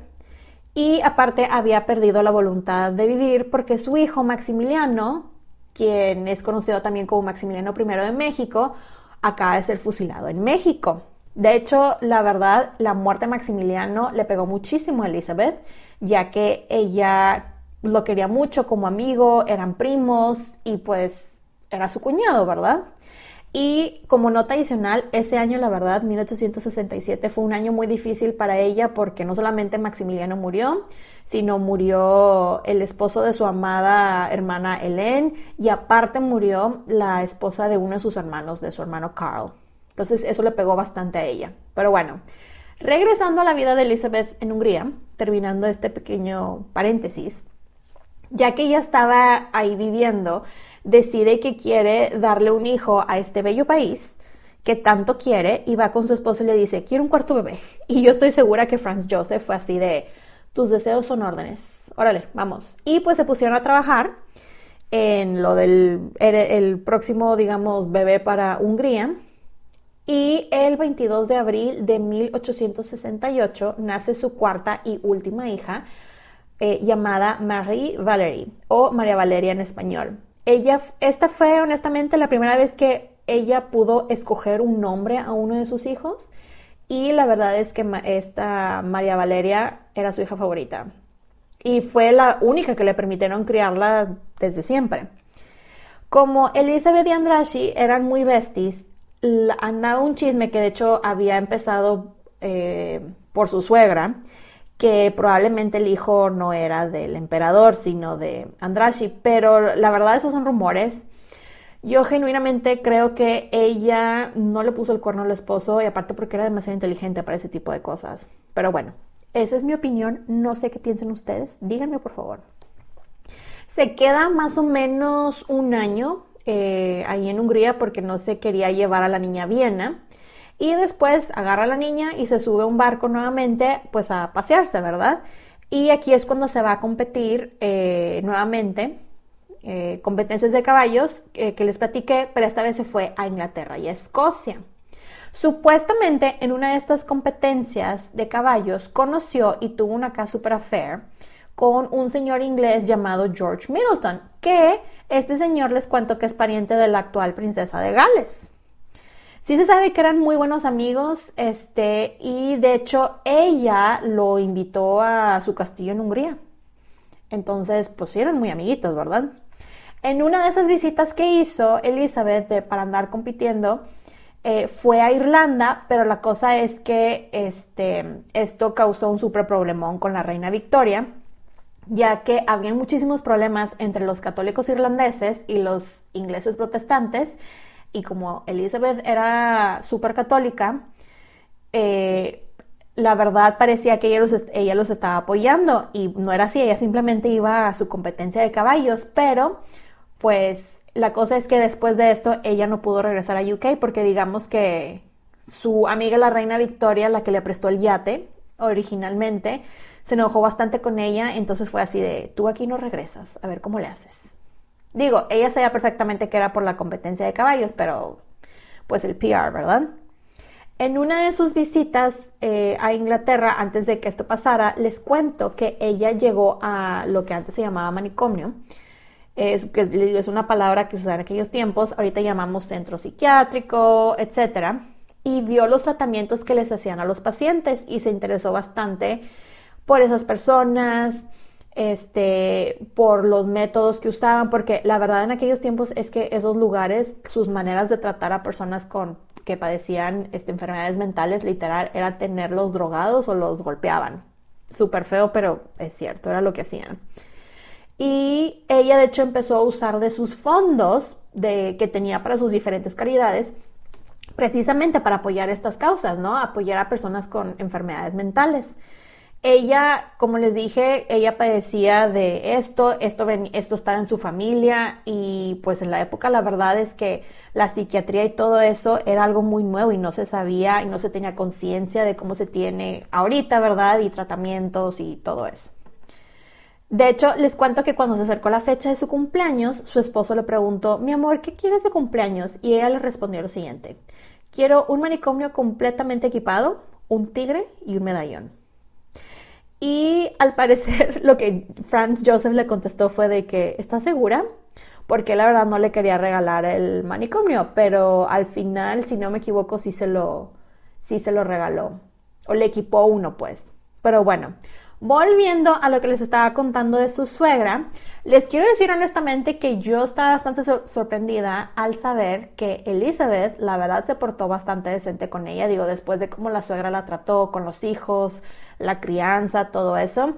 y aparte había perdido la voluntad de vivir porque su hijo Maximiliano, quien es conocido también como Maximiliano I de México, acaba de ser fusilado en México. De hecho, la verdad, la muerte de Maximiliano le pegó muchísimo a Elizabeth, ya que ella lo quería mucho como amigo, eran primos y pues era su cuñado, ¿verdad? Y como nota adicional, ese año, la verdad, 1867, fue un año muy difícil para ella porque no solamente Maximiliano murió, sino murió el esposo de su amada hermana Hélène y aparte murió la esposa de uno de sus hermanos, de su hermano Carl. Entonces eso le pegó bastante a ella. Pero bueno, regresando a la vida de Elizabeth en Hungría, terminando este pequeño paréntesis, ya que ella estaba ahí viviendo, decide que quiere darle un hijo a este bello país que tanto quiere y va con su esposo y le dice, quiero un cuarto bebé. Y yo estoy segura que Franz Joseph fue así de, tus deseos son órdenes, órale, vamos. Y pues se pusieron a trabajar en lo del el próximo, digamos, bebé para Hungría. Y el 22 de abril de 1868 nace su cuarta y última hija, eh, llamada Marie Valérie o María Valeria en español. Ella, esta fue honestamente la primera vez que ella pudo escoger un nombre a uno de sus hijos y la verdad es que esta María Valeria era su hija favorita y fue la única que le permitieron criarla desde siempre. Como Elizabeth y Andrashi eran muy besties, andaba un chisme que de hecho había empezado eh, por su suegra, que probablemente el hijo no era del emperador, sino de Andrashi, pero la verdad esos son rumores. Yo genuinamente creo que ella no le puso el cuerno al esposo y aparte porque era demasiado inteligente para ese tipo de cosas. Pero bueno, esa es mi opinión, no sé qué piensen ustedes, díganme por favor. Se queda más o menos un año eh, ahí en Hungría porque no se quería llevar a la niña Viena y después agarra a la niña y se sube a un barco nuevamente, pues a pasearse, ¿verdad? Y aquí es cuando se va a competir eh, nuevamente, eh, competencias de caballos eh, que les platiqué, pero esta vez se fue a Inglaterra y a Escocia. Supuestamente en una de estas competencias de caballos conoció y tuvo una casa super affair con un señor inglés llamado George Middleton, que este señor les cuento que es pariente de la actual princesa de Gales. Sí se sabe que eran muy buenos amigos, este, y de hecho ella lo invitó a su castillo en Hungría. Entonces, pues eran muy amiguitos, ¿verdad? En una de esas visitas que hizo Elizabeth para andar compitiendo, eh, fue a Irlanda, pero la cosa es que este, esto causó un super problemón con la reina Victoria, ya que habían muchísimos problemas entre los católicos irlandeses y los ingleses protestantes, y como Elizabeth era súper católica, eh, la verdad parecía que ella los, ella los estaba apoyando y no era así, ella simplemente iba a su competencia de caballos, pero pues la cosa es que después de esto ella no pudo regresar a UK porque digamos que su amiga la reina Victoria, la que le prestó el yate originalmente, se enojó bastante con ella, entonces fue así de, tú aquí no regresas, a ver cómo le haces. Digo, ella sabía perfectamente que era por la competencia de caballos, pero pues el PR, ¿verdad? En una de sus visitas eh, a Inglaterra, antes de que esto pasara, les cuento que ella llegó a lo que antes se llamaba manicomio. Es, que es una palabra que se usa en aquellos tiempos, ahorita llamamos centro psiquiátrico, etc. Y vio los tratamientos que les hacían a los pacientes y se interesó bastante por esas personas, este, por los métodos que usaban, porque la verdad en aquellos tiempos es que esos lugares, sus maneras de tratar a personas con que padecían este, enfermedades mentales, literal, era tenerlos drogados o los golpeaban. Súper feo, pero es cierto, era lo que hacían. Y ella de hecho empezó a usar de sus fondos que tenía para sus diferentes caridades, precisamente para apoyar estas causas, ¿no? Apoyar a personas con enfermedades mentales. Ella, como les dije, ella padecía de esto, esto, esto estaba en su familia y pues en la época la verdad es que la psiquiatría y todo eso era algo muy nuevo y no se sabía y no se tenía conciencia de cómo se tiene ahorita, ¿verdad? Y tratamientos y todo eso. De hecho, les cuento que cuando se acercó la fecha de su cumpleaños, su esposo le preguntó, mi amor, ¿qué quieres de cumpleaños? Y ella le respondió lo siguiente, quiero un manicomio completamente equipado, un tigre y un medallón. Y al parecer lo que Franz Joseph le contestó fue de que, ¿estás segura? Porque la verdad no le quería regalar el manicomio, pero al final, si no me equivoco, sí se lo, sí se lo regaló. O le equipó uno, pues. Pero bueno, Volviendo a lo que les estaba contando de su suegra, les quiero decir honestamente que yo estaba bastante sorprendida al saber que Elizabeth, la verdad, se portó bastante decente con ella, digo, después de cómo la suegra la trató con los hijos, la crianza, todo eso,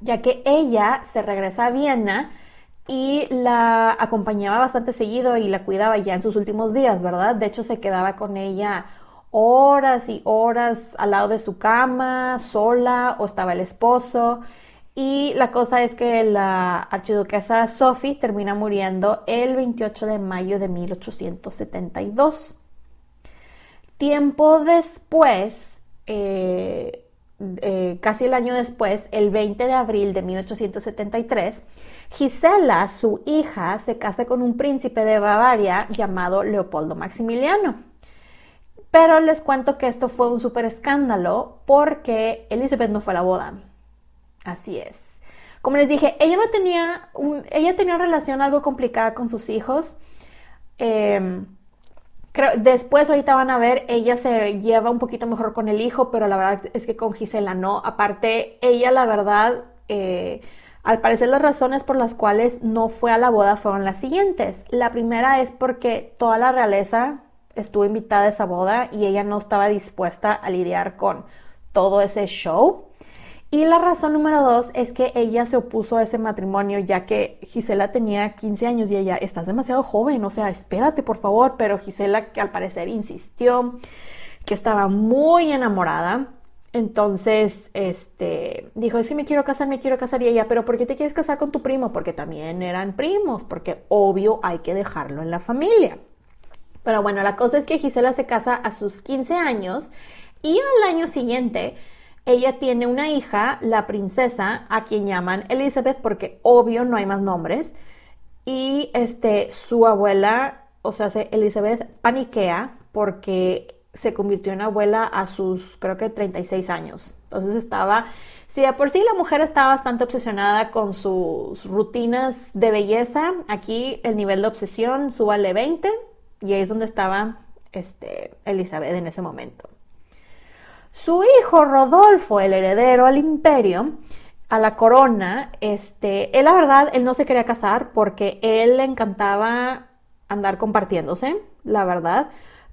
ya que ella se regresa a Viena y la acompañaba bastante seguido y la cuidaba ya en sus últimos días, ¿verdad? De hecho, se quedaba con ella horas y horas al lado de su cama, sola, o estaba el esposo. Y la cosa es que la archiduquesa Sophie termina muriendo el 28 de mayo de 1872. Tiempo después, eh, eh, casi el año después, el 20 de abril de 1873, Gisela, su hija, se casa con un príncipe de Bavaria llamado Leopoldo Maximiliano. Pero les cuento que esto fue un súper escándalo porque Elizabeth no fue a la boda. Así es. Como les dije, ella no tenía, ella tenía una relación algo complicada con sus hijos. Em, creo, después ahorita van a ver, ella se lleva un poquito mejor con el hijo, pero la verdad es que con Gisela no. Aparte, ella la verdad, eh, al parecer las razones por las cuales no fue a la boda fueron las siguientes. La primera es porque toda la realeza estuvo invitada a esa boda y ella no estaba dispuesta a lidiar con todo ese show. Y la razón número dos es que ella se opuso a ese matrimonio ya que Gisela tenía 15 años y ella, estás demasiado joven, o sea, espérate por favor, pero Gisela que al parecer insistió que estaba muy enamorada. Entonces, este, dijo, es que me quiero casar, me quiero casar y ella, pero ¿por qué te quieres casar con tu primo? Porque también eran primos, porque obvio hay que dejarlo en la familia. Pero bueno, la cosa es que Gisela se casa a sus 15 años y al año siguiente ella tiene una hija, la princesa, a quien llaman Elizabeth, porque obvio no hay más nombres. Y este, su abuela, o sea, Elizabeth paniquea porque se convirtió en abuela a sus, creo que 36 años. Entonces estaba, si de por sí la mujer estaba bastante obsesionada con sus rutinas de belleza, aquí el nivel de obsesión súbale 20 y ahí es donde estaba este, Elizabeth en ese momento. Su hijo Rodolfo, el heredero al imperio, a la corona, este, él la verdad, él no se quería casar porque él le encantaba andar compartiéndose, la verdad.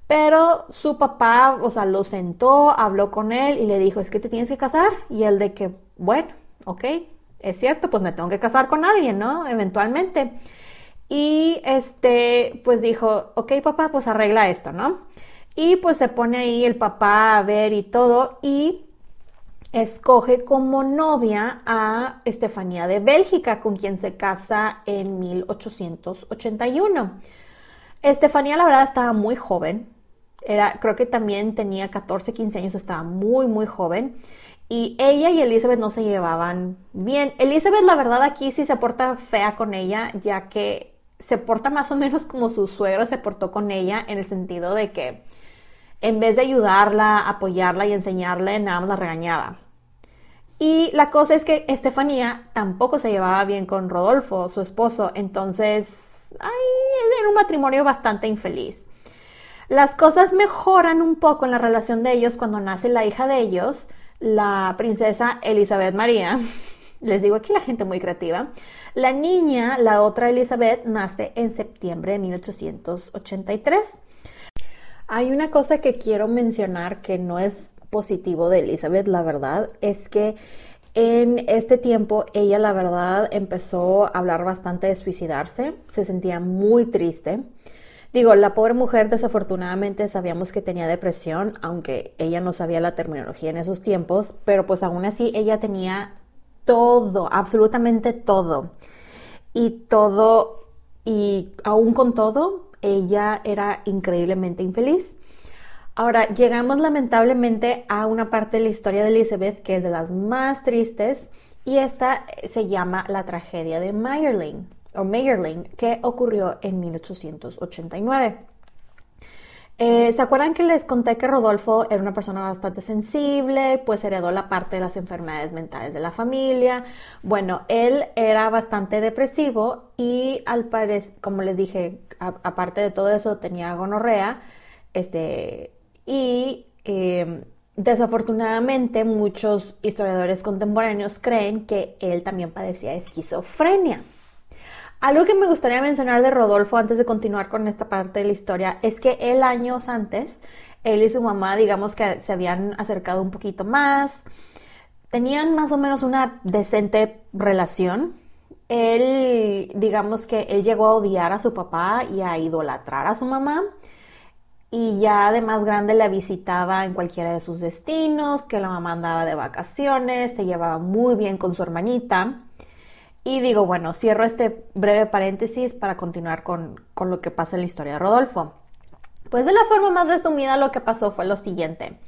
Pero su papá, o sea, lo sentó, habló con él y le dijo, es que te tienes que casar. Y él de que, bueno, ok, es cierto, pues me tengo que casar con alguien, ¿no? Eventualmente. Y este, pues dijo, ok papá, pues arregla esto, ¿no? Y pues se pone ahí el papá a ver y todo y escoge como novia a Estefanía de Bélgica, con quien se casa en 1881. Estefanía, la verdad, estaba muy joven. Era, creo que también tenía 14, 15 años, estaba muy, muy joven. Y ella y Elizabeth no se llevaban bien. Elizabeth, la verdad, aquí sí se porta fea con ella, ya que se porta más o menos como su suegro se portó con ella, en el sentido de que en vez de ayudarla, apoyarla y enseñarle, nada más la regañaba. Y la cosa es que Estefanía tampoco se llevaba bien con Rodolfo, su esposo, entonces ay, era un matrimonio bastante infeliz. Las cosas mejoran un poco en la relación de ellos cuando nace la hija de ellos, la princesa Elizabeth María. Les digo aquí la gente muy creativa. La niña, la otra Elizabeth, nace en septiembre de 1883. Hay una cosa que quiero mencionar que no es positivo de Elizabeth, la verdad, es que en este tiempo ella, la verdad, empezó a hablar bastante de suicidarse, se sentía muy triste. Digo, la pobre mujer desafortunadamente sabíamos que tenía depresión, aunque ella no sabía la terminología en esos tiempos, pero pues aún así ella tenía todo, absolutamente todo. Y todo, y aún con todo, ella era increíblemente infeliz. Ahora, llegamos lamentablemente a una parte de la historia de Elizabeth que es de las más tristes y esta se llama la tragedia de Mayerling o Mayerling que ocurrió en 1889. Eh, ¿Se acuerdan que les conté que Rodolfo era una persona bastante sensible, pues heredó la parte de las enfermedades mentales de la familia? Bueno, él era bastante depresivo y al parecer, como les dije, aparte de todo eso, tenía gonorrea, este, y em, Desafortunadamente, muchos historiadores contemporáneos creen que él también padecía esquizofrenia. Algo que me gustaría mencionar de Rodolfo antes de continuar con esta parte de la historia es que él años antes, él y su mamá, digamos que se habían acercado un poquito más, tenían más o menos una decente relación. Él, digamos que él llegó a odiar a su papá y a idolatrar a su mamá y ya de más grande la visitaba en cualquiera de sus destinos, que la mamá andaba de vacaciones, se llevaba muy bien con su hermanita. Y digo, bueno, cierro este breve paréntesis para continuar con, con lo que pasa en la historia de Rodolfo. Pues de la forma más resumida lo que pasó fue lo siguiente.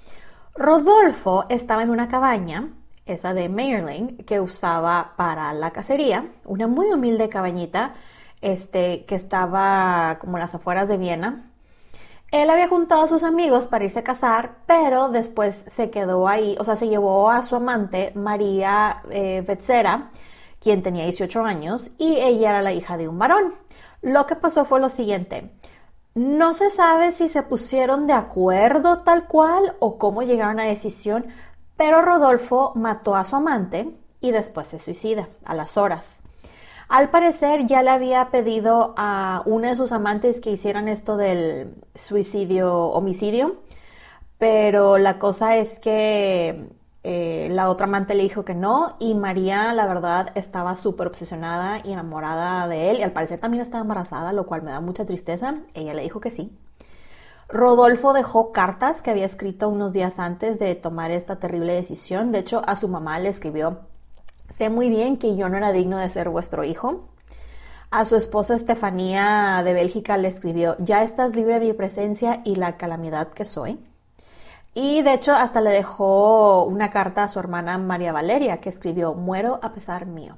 Rodolfo estaba en una cabaña, esa de Mayerling, que usaba para la cacería, una muy humilde cabañita, este, que estaba como en las afueras de Viena, él había juntado a sus amigos para irse a casar, pero después se quedó ahí, o sea, se llevó a su amante, María eh, quien tenía 18 años, y ella era la hija de un varón. Lo que pasó fue lo siguiente. No se sabe si se pusieron de acuerdo tal cual o cómo llegaron a decisión, pero Rodolfo mató a su amante y después se suicida a las horas. Al parecer ya le había pedido a una de sus amantes que hicieran esto del suicidio, homicidio, pero la cosa es que eh, la otra amante le dijo que no y María la verdad estaba súper obsesionada y enamorada de él y al parecer también estaba embarazada, lo cual me da mucha tristeza. Ella le dijo que sí. Rodolfo dejó cartas que había escrito unos días antes de tomar esta terrible decisión. De hecho, a su mamá le escribió Sé muy bien que yo no era digno de ser vuestro hijo. A su esposa Estefanía de Bélgica le escribió, ya estás libre de mi presencia y la calamidad que soy. Y de hecho hasta le dejó una carta a su hermana María Valeria que escribió, muero a pesar mío.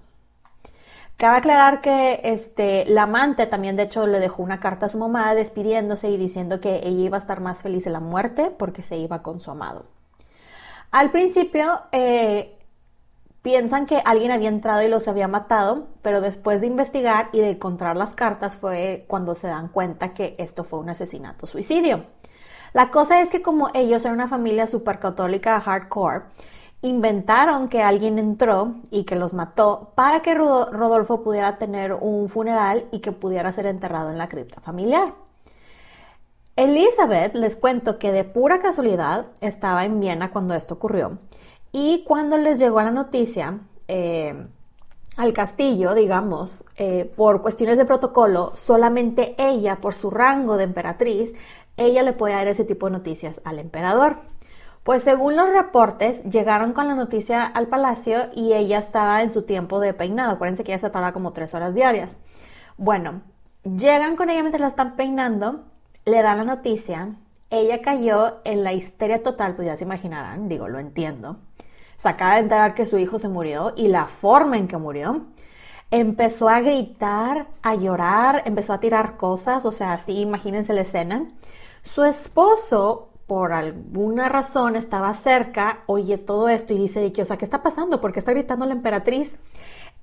Cabe aclarar que este, la amante también de hecho le dejó una carta a su mamá despidiéndose y diciendo que ella iba a estar más feliz en la muerte porque se iba con su amado. Al principio, eh, Piensan que alguien había entrado y los había matado, pero después de investigar y de encontrar las cartas fue cuando se dan cuenta que esto fue un asesinato suicidio. La cosa es que como ellos eran una familia super católica hardcore, inventaron que alguien entró y que los mató para que Rodolfo pudiera tener un funeral y que pudiera ser enterrado en la cripta familiar. Elizabeth, les cuento que de pura casualidad estaba en Viena cuando esto ocurrió y cuando les llegó la noticia eh, al castillo, digamos, eh, por cuestiones de protocolo, solamente ella, por su rango de emperatriz, ella le podía dar ese tipo de noticias al emperador. Pues según los reportes, llegaron con la noticia al palacio y ella estaba en su tiempo de peinado. Acuérdense que ella se tarda como tres horas diarias. Bueno, llegan con ella mientras la están peinando, le dan la noticia, ella cayó en la histeria total, pues ya se imaginarán, digo, lo entiendo se acaba de enterar que su hijo se murió y la forma en que murió. Empezó a gritar, a llorar, empezó a tirar cosas, o sea, así imagínense la escena. Su esposo, por alguna razón, estaba cerca, oye todo esto y dice, o sea, ¿qué está pasando? ¿Por qué está gritando la emperatriz?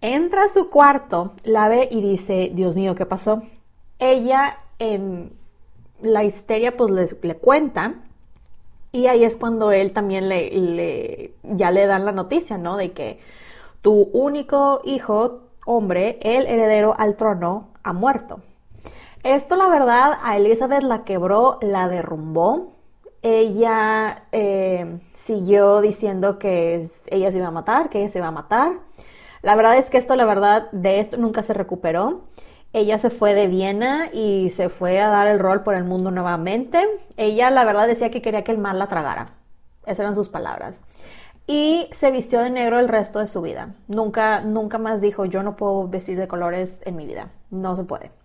Entra a su cuarto, la ve y dice, Dios mío, ¿qué pasó? Ella, en la histeria, pues le, le cuenta y ahí es cuando él también le, ya le dan la noticia, ¿no? De que tu único hijo, hombre, el heredero al trono, ha muerto. Esto la verdad a Elizabeth la quebró, la derrumbó. Ella eh, siguió diciendo que ella se iba a matar, que ella se iba a matar. La verdad es que esto, la verdad, de esto nunca se recuperó. Ella se fue de Viena y se fue a dar el rol por el mundo nuevamente. Ella, la verdad, decía que quería que el mar la tragara. Esas eran sus palabras. Y se vistió de negro el resto de su vida. Nunca, nunca más dijo, yo no puedo vestir de colores en mi vida. No se puede.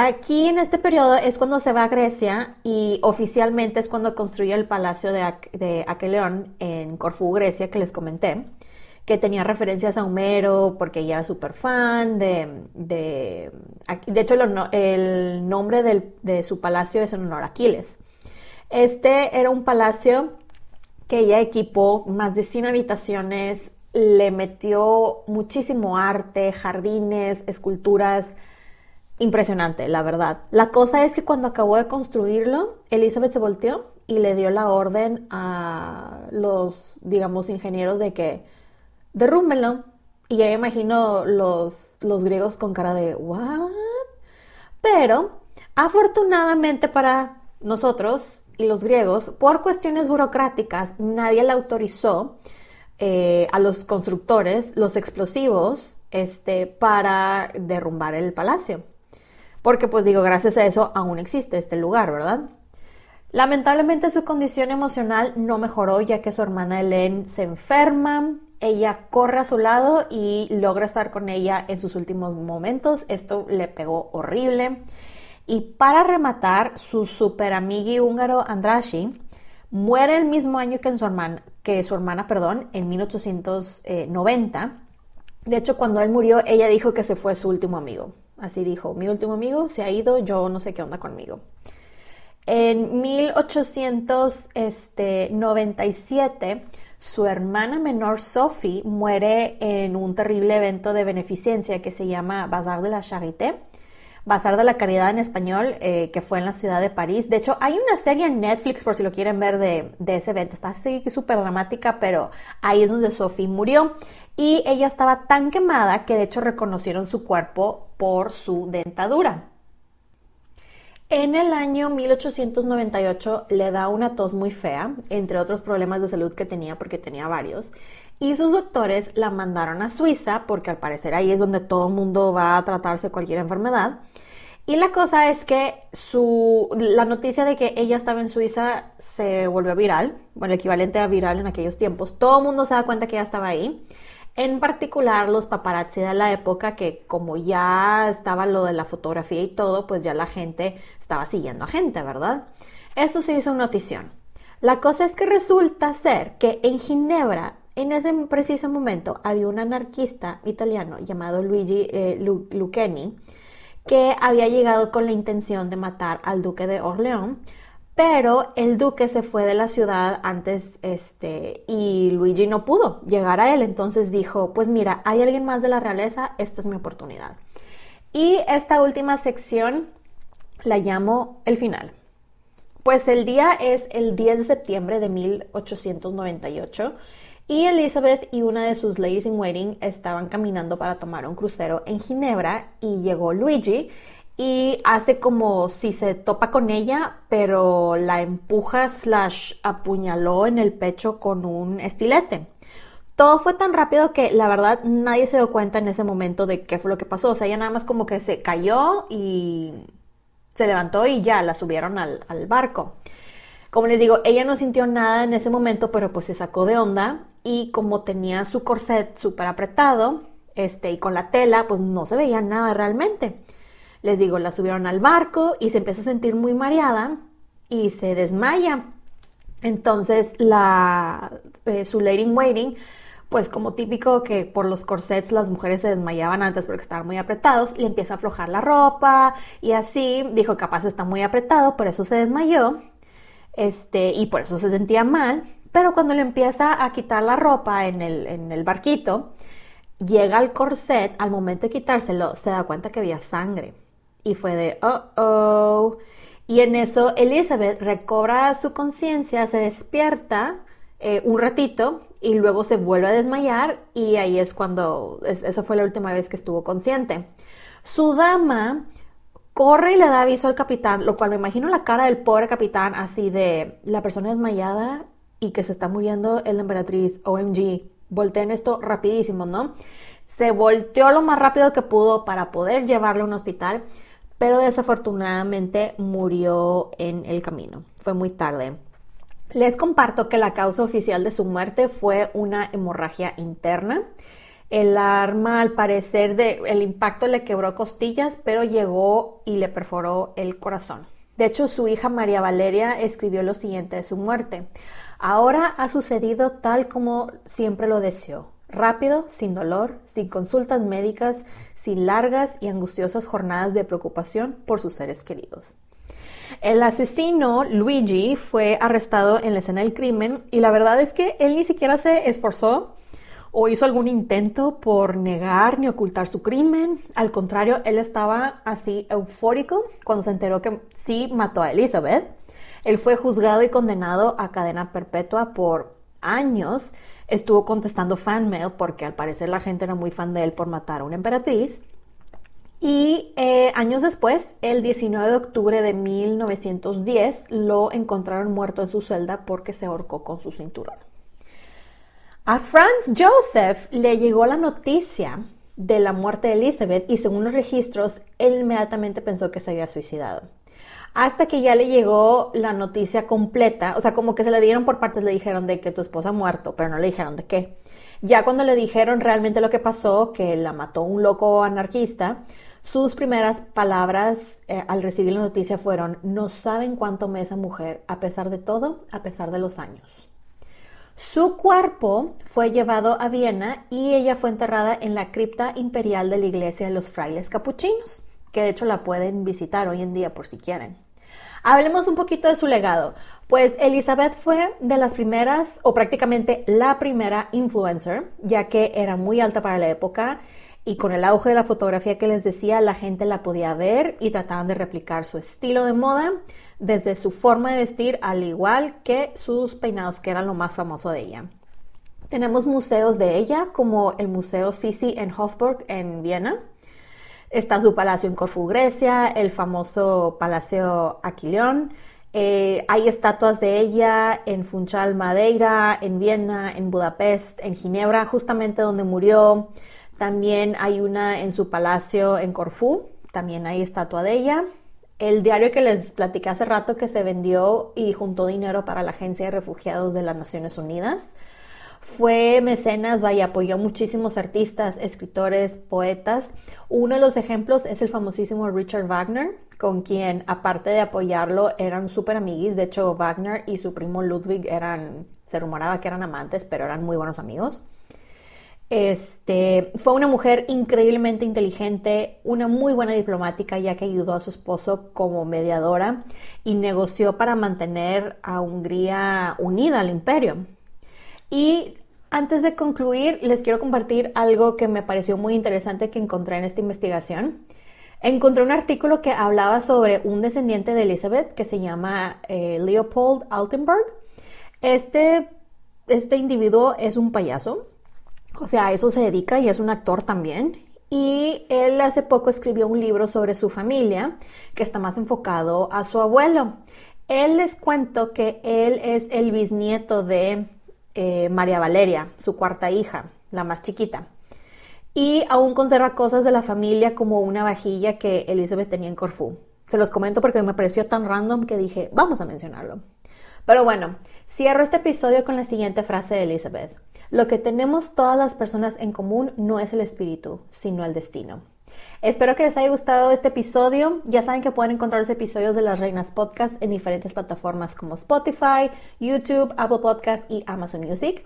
Aquí en este periodo es cuando se va a Grecia y oficialmente es cuando construye el palacio de, de Aqueleón en Corfú, Grecia, que les comenté que tenía referencias a Homero porque ella era súper fan de, de, de hecho el, nombre de su palacio es en honor a Aquiles. Este era un palacio que ella equipó más de 100 habitaciones, le metió muchísimo arte, jardines, esculturas, impresionante, la verdad. La cosa es que cuando acabó de construirlo, Elizabeth se volteó y le dio la orden a los, digamos, ingenieros de que derrúmbenlo. Y ya imagino los, los griegos con cara de, ¿what? Pero, afortunadamente para nosotros y los griegos, por cuestiones burocráticas, nadie le autorizó eh, a los constructores los explosivos este, para derrumbar el palacio. Porque pues digo, gracias a eso aún existe este lugar, ¿verdad? Lamentablemente su condición emocional no mejoró ya que su hermana Helen se enferma, ella corre a su lado y logra estar con ella en sus últimos momentos, esto le pegó horrible. Y para rematar, su super amigui húngaro Andrashi muere el mismo año que, su hermana, que su hermana, perdón, en 1890. De hecho, cuando él murió, ella dijo que se fue su último amigo. Así dijo, mi último amigo se ha ido, yo no sé qué onda conmigo. En 1897, su hermana menor Sophie muere en un terrible evento de beneficencia que se llama Bazar de la Charité. Bazar de la Caridad en español, eh, que fue en la ciudad de París. De hecho, hay una serie en Netflix, por si lo quieren ver, de, de ese evento. Está así súper dramática, pero ahí es donde Sophie murió. Y ella estaba tan quemada que de hecho reconocieron su cuerpo por su dentadura. En el año 1898 le da una tos muy fea, entre otros problemas de salud que tenía porque tenía varios, y sus doctores la mandaron a Suiza porque al parecer ahí es donde todo el mundo va a tratarse cualquier enfermedad. Y la cosa es que su, la noticia de que ella estaba en Suiza se volvió viral, bueno, el equivalente a viral en aquellos tiempos. Todo el mundo se da cuenta que ella estaba ahí. En particular los paparazzi de la época que como ya estaba lo de la fotografía y todo, pues ya la gente estaba siguiendo a gente, ¿verdad? Esto se hizo notición. La cosa es que resulta ser que en Ginebra, en ese preciso momento, había un anarquista italiano llamado Luigi eh, Lucchini que había llegado con la intención de matar al duque de Orleón pero el duque se fue de la ciudad antes, este, y Luigi no pudo llegar a él, entonces dijo, pues mira, hay alguien más de la realeza, esta es mi oportunidad. Y esta última sección la llamo el final. Pues el día es el 10 de septiembre de 1898 y Elizabeth y una de sus ladies in waiting estaban caminando para tomar un crucero en Ginebra y llegó Luigi y hace como si se topa con ella, pero la empuja slash apuñaló en el pecho con un estilete. Todo fue tan rápido que la verdad nadie se dio cuenta en ese momento de qué fue lo que pasó. O sea, ella nada más como que se cayó y se levantó y ya la subieron al, al barco. Como les digo, ella no sintió nada en ese momento, pero pues se sacó de onda y como tenía su corset súper apretado, este, y con la tela, pues no se veía nada realmente. Les digo, la subieron al barco y se empieza a sentir muy mareada y se desmaya. Entonces, la, eh, su lady waiting, pues como típico que por los corsets las mujeres se desmayaban antes porque estaban muy apretados, le empieza a aflojar la ropa y así, dijo, capaz está muy apretado, por eso se desmayó, este, y por eso se sentía mal, pero cuando le empieza a quitar la ropa en el, en el barquito, llega al corset, al momento de quitárselo, se da cuenta que había sangre y fue de, oh, oh. Y en eso Elizabeth recobra su conciencia, se despierta eh, un ratito y luego se vuelve a desmayar y ahí es cuando, esa fue la última vez que estuvo consciente. Su dama corre y le da aviso al capitán, lo cual me imagino la cara del pobre capitán así de la persona desmayada y que se está muriendo el la emperatriz, OMG, volteen esto rapidísimo, ¿no? Se volteó lo más rápido que pudo para poder llevarlo a un hospital pero desafortunadamente murió en el camino. Fue muy tarde. Les comparto que la causa oficial de su muerte fue una hemorragia interna. El arma, al parecer, de, el impacto le quebró costillas, pero llegó y le perforó el corazón. De hecho, su hija María Valeria escribió lo siguiente de su muerte. Ahora ha sucedido tal como siempre lo deseó rápido, sin dolor, sin consultas médicas, sin largas y angustiosas jornadas de preocupación por sus seres queridos. El asesino Luigi fue arrestado en la escena del crimen y la verdad es que él ni siquiera se esforzó o hizo algún intento por negar ni ocultar su crimen. Al contrario, él estaba así eufórico cuando se enteró que sí mató a Elizabeth. Él fue juzgado y condenado a cadena perpetua por años. Estuvo contestando fan mail porque al parecer la gente era muy fan de él por matar a una emperatriz. Y eh, años después, el 19 de octubre de 1910, lo encontraron muerto en su celda porque se ahorcó con su cinturón. A Franz Joseph le llegó la noticia de la muerte de Elizabeth y según los registros, él inmediatamente pensó que se había suicidado. Hasta que ya le llegó la noticia completa, o sea, como que se le dieron por partes, le dijeron de que tu esposa ha muerto, pero no le dijeron de qué. Ya cuando le dijeron realmente lo que pasó, que la mató un loco anarquista, sus primeras palabras eh, al recibir la noticia fueron, no saben cuánto me esa mujer, a pesar de todo, a pesar de los años. Su cuerpo fue llevado a Viena y ella fue enterrada en la cripta imperial de la iglesia de los frailes capuchinos, que de hecho la pueden visitar hoy en día por si quieren. Hablemos un poquito de su legado. Pues Elizabeth fue de las primeras, o prácticamente la primera influencer, ya que era muy alta para la época y con el auge de la fotografía que les decía, la gente la podía ver y trataban de replicar su estilo de moda desde su forma de vestir, al igual que sus peinados, que eran lo más famoso de ella. Tenemos museos de ella, como el Museo Sisi en Hofburg, en Viena. Está su palacio en Corfú, Grecia, el famoso Palacio Aquilión. Eh, hay estatuas de ella en Funchal, Madeira, en Viena, en Budapest, en Ginebra, justamente donde murió. También hay una en su palacio en Corfú, también hay estatua de ella. El diario que les platicé hace rato que se vendió y juntó dinero para la Agencia de Refugiados de las Naciones Unidas. Fue mecenas, vaya, apoyó a muchísimos artistas, escritores, poetas. Uno de los ejemplos es el famosísimo Richard Wagner, con quien, aparte de apoyarlo, eran súper amiguis. De hecho, Wagner y su primo Ludwig eran, se rumoraba que eran amantes, pero eran muy buenos amigos. Este, fue una mujer increíblemente inteligente, una muy buena diplomática, ya que ayudó a su esposo como mediadora y negoció para mantener a Hungría unida al imperio. Y antes de concluir, les quiero compartir algo que me pareció muy interesante que encontré en esta investigación. Encontré un artículo que hablaba sobre un descendiente de Elizabeth que se llama eh, Leopold Altenberg. Este, este individuo es un payaso o sea, a eso se dedica y es un actor también. Y él hace poco escribió un libro sobre su familia que está más enfocado a su abuelo. Él les cuento que él es el bisnieto de eh, María Valeria, su cuarta hija, la más chiquita. Y aún conserva cosas de la familia como una vajilla que Elizabeth tenía en Corfú. Se los comento porque me pareció tan random que dije, vamos a mencionarlo. Pero bueno, cierro este episodio con la siguiente frase de Elizabeth. Lo que tenemos todas las personas en común no es el espíritu, sino el destino. Espero que les haya gustado este episodio. Ya saben que pueden encontrar los episodios de Las Reinas Podcast en diferentes plataformas como Spotify, YouTube, Apple Podcast y Amazon Music.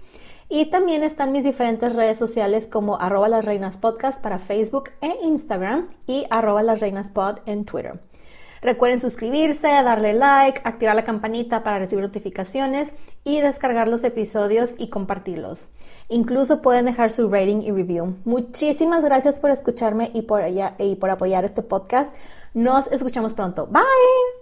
Y también están mis diferentes redes sociales como arroba las reinas podcast para Facebook e Instagram y arroba las reinas pod en Twitter. Recuerden suscribirse, darle like, activar la campanita para recibir notificaciones y descargar los episodios y compartirlos. Incluso pueden dejar su rating y review. Muchísimas gracias por escucharme y por, y por apoyar este podcast. Nos escuchamos pronto. Bye.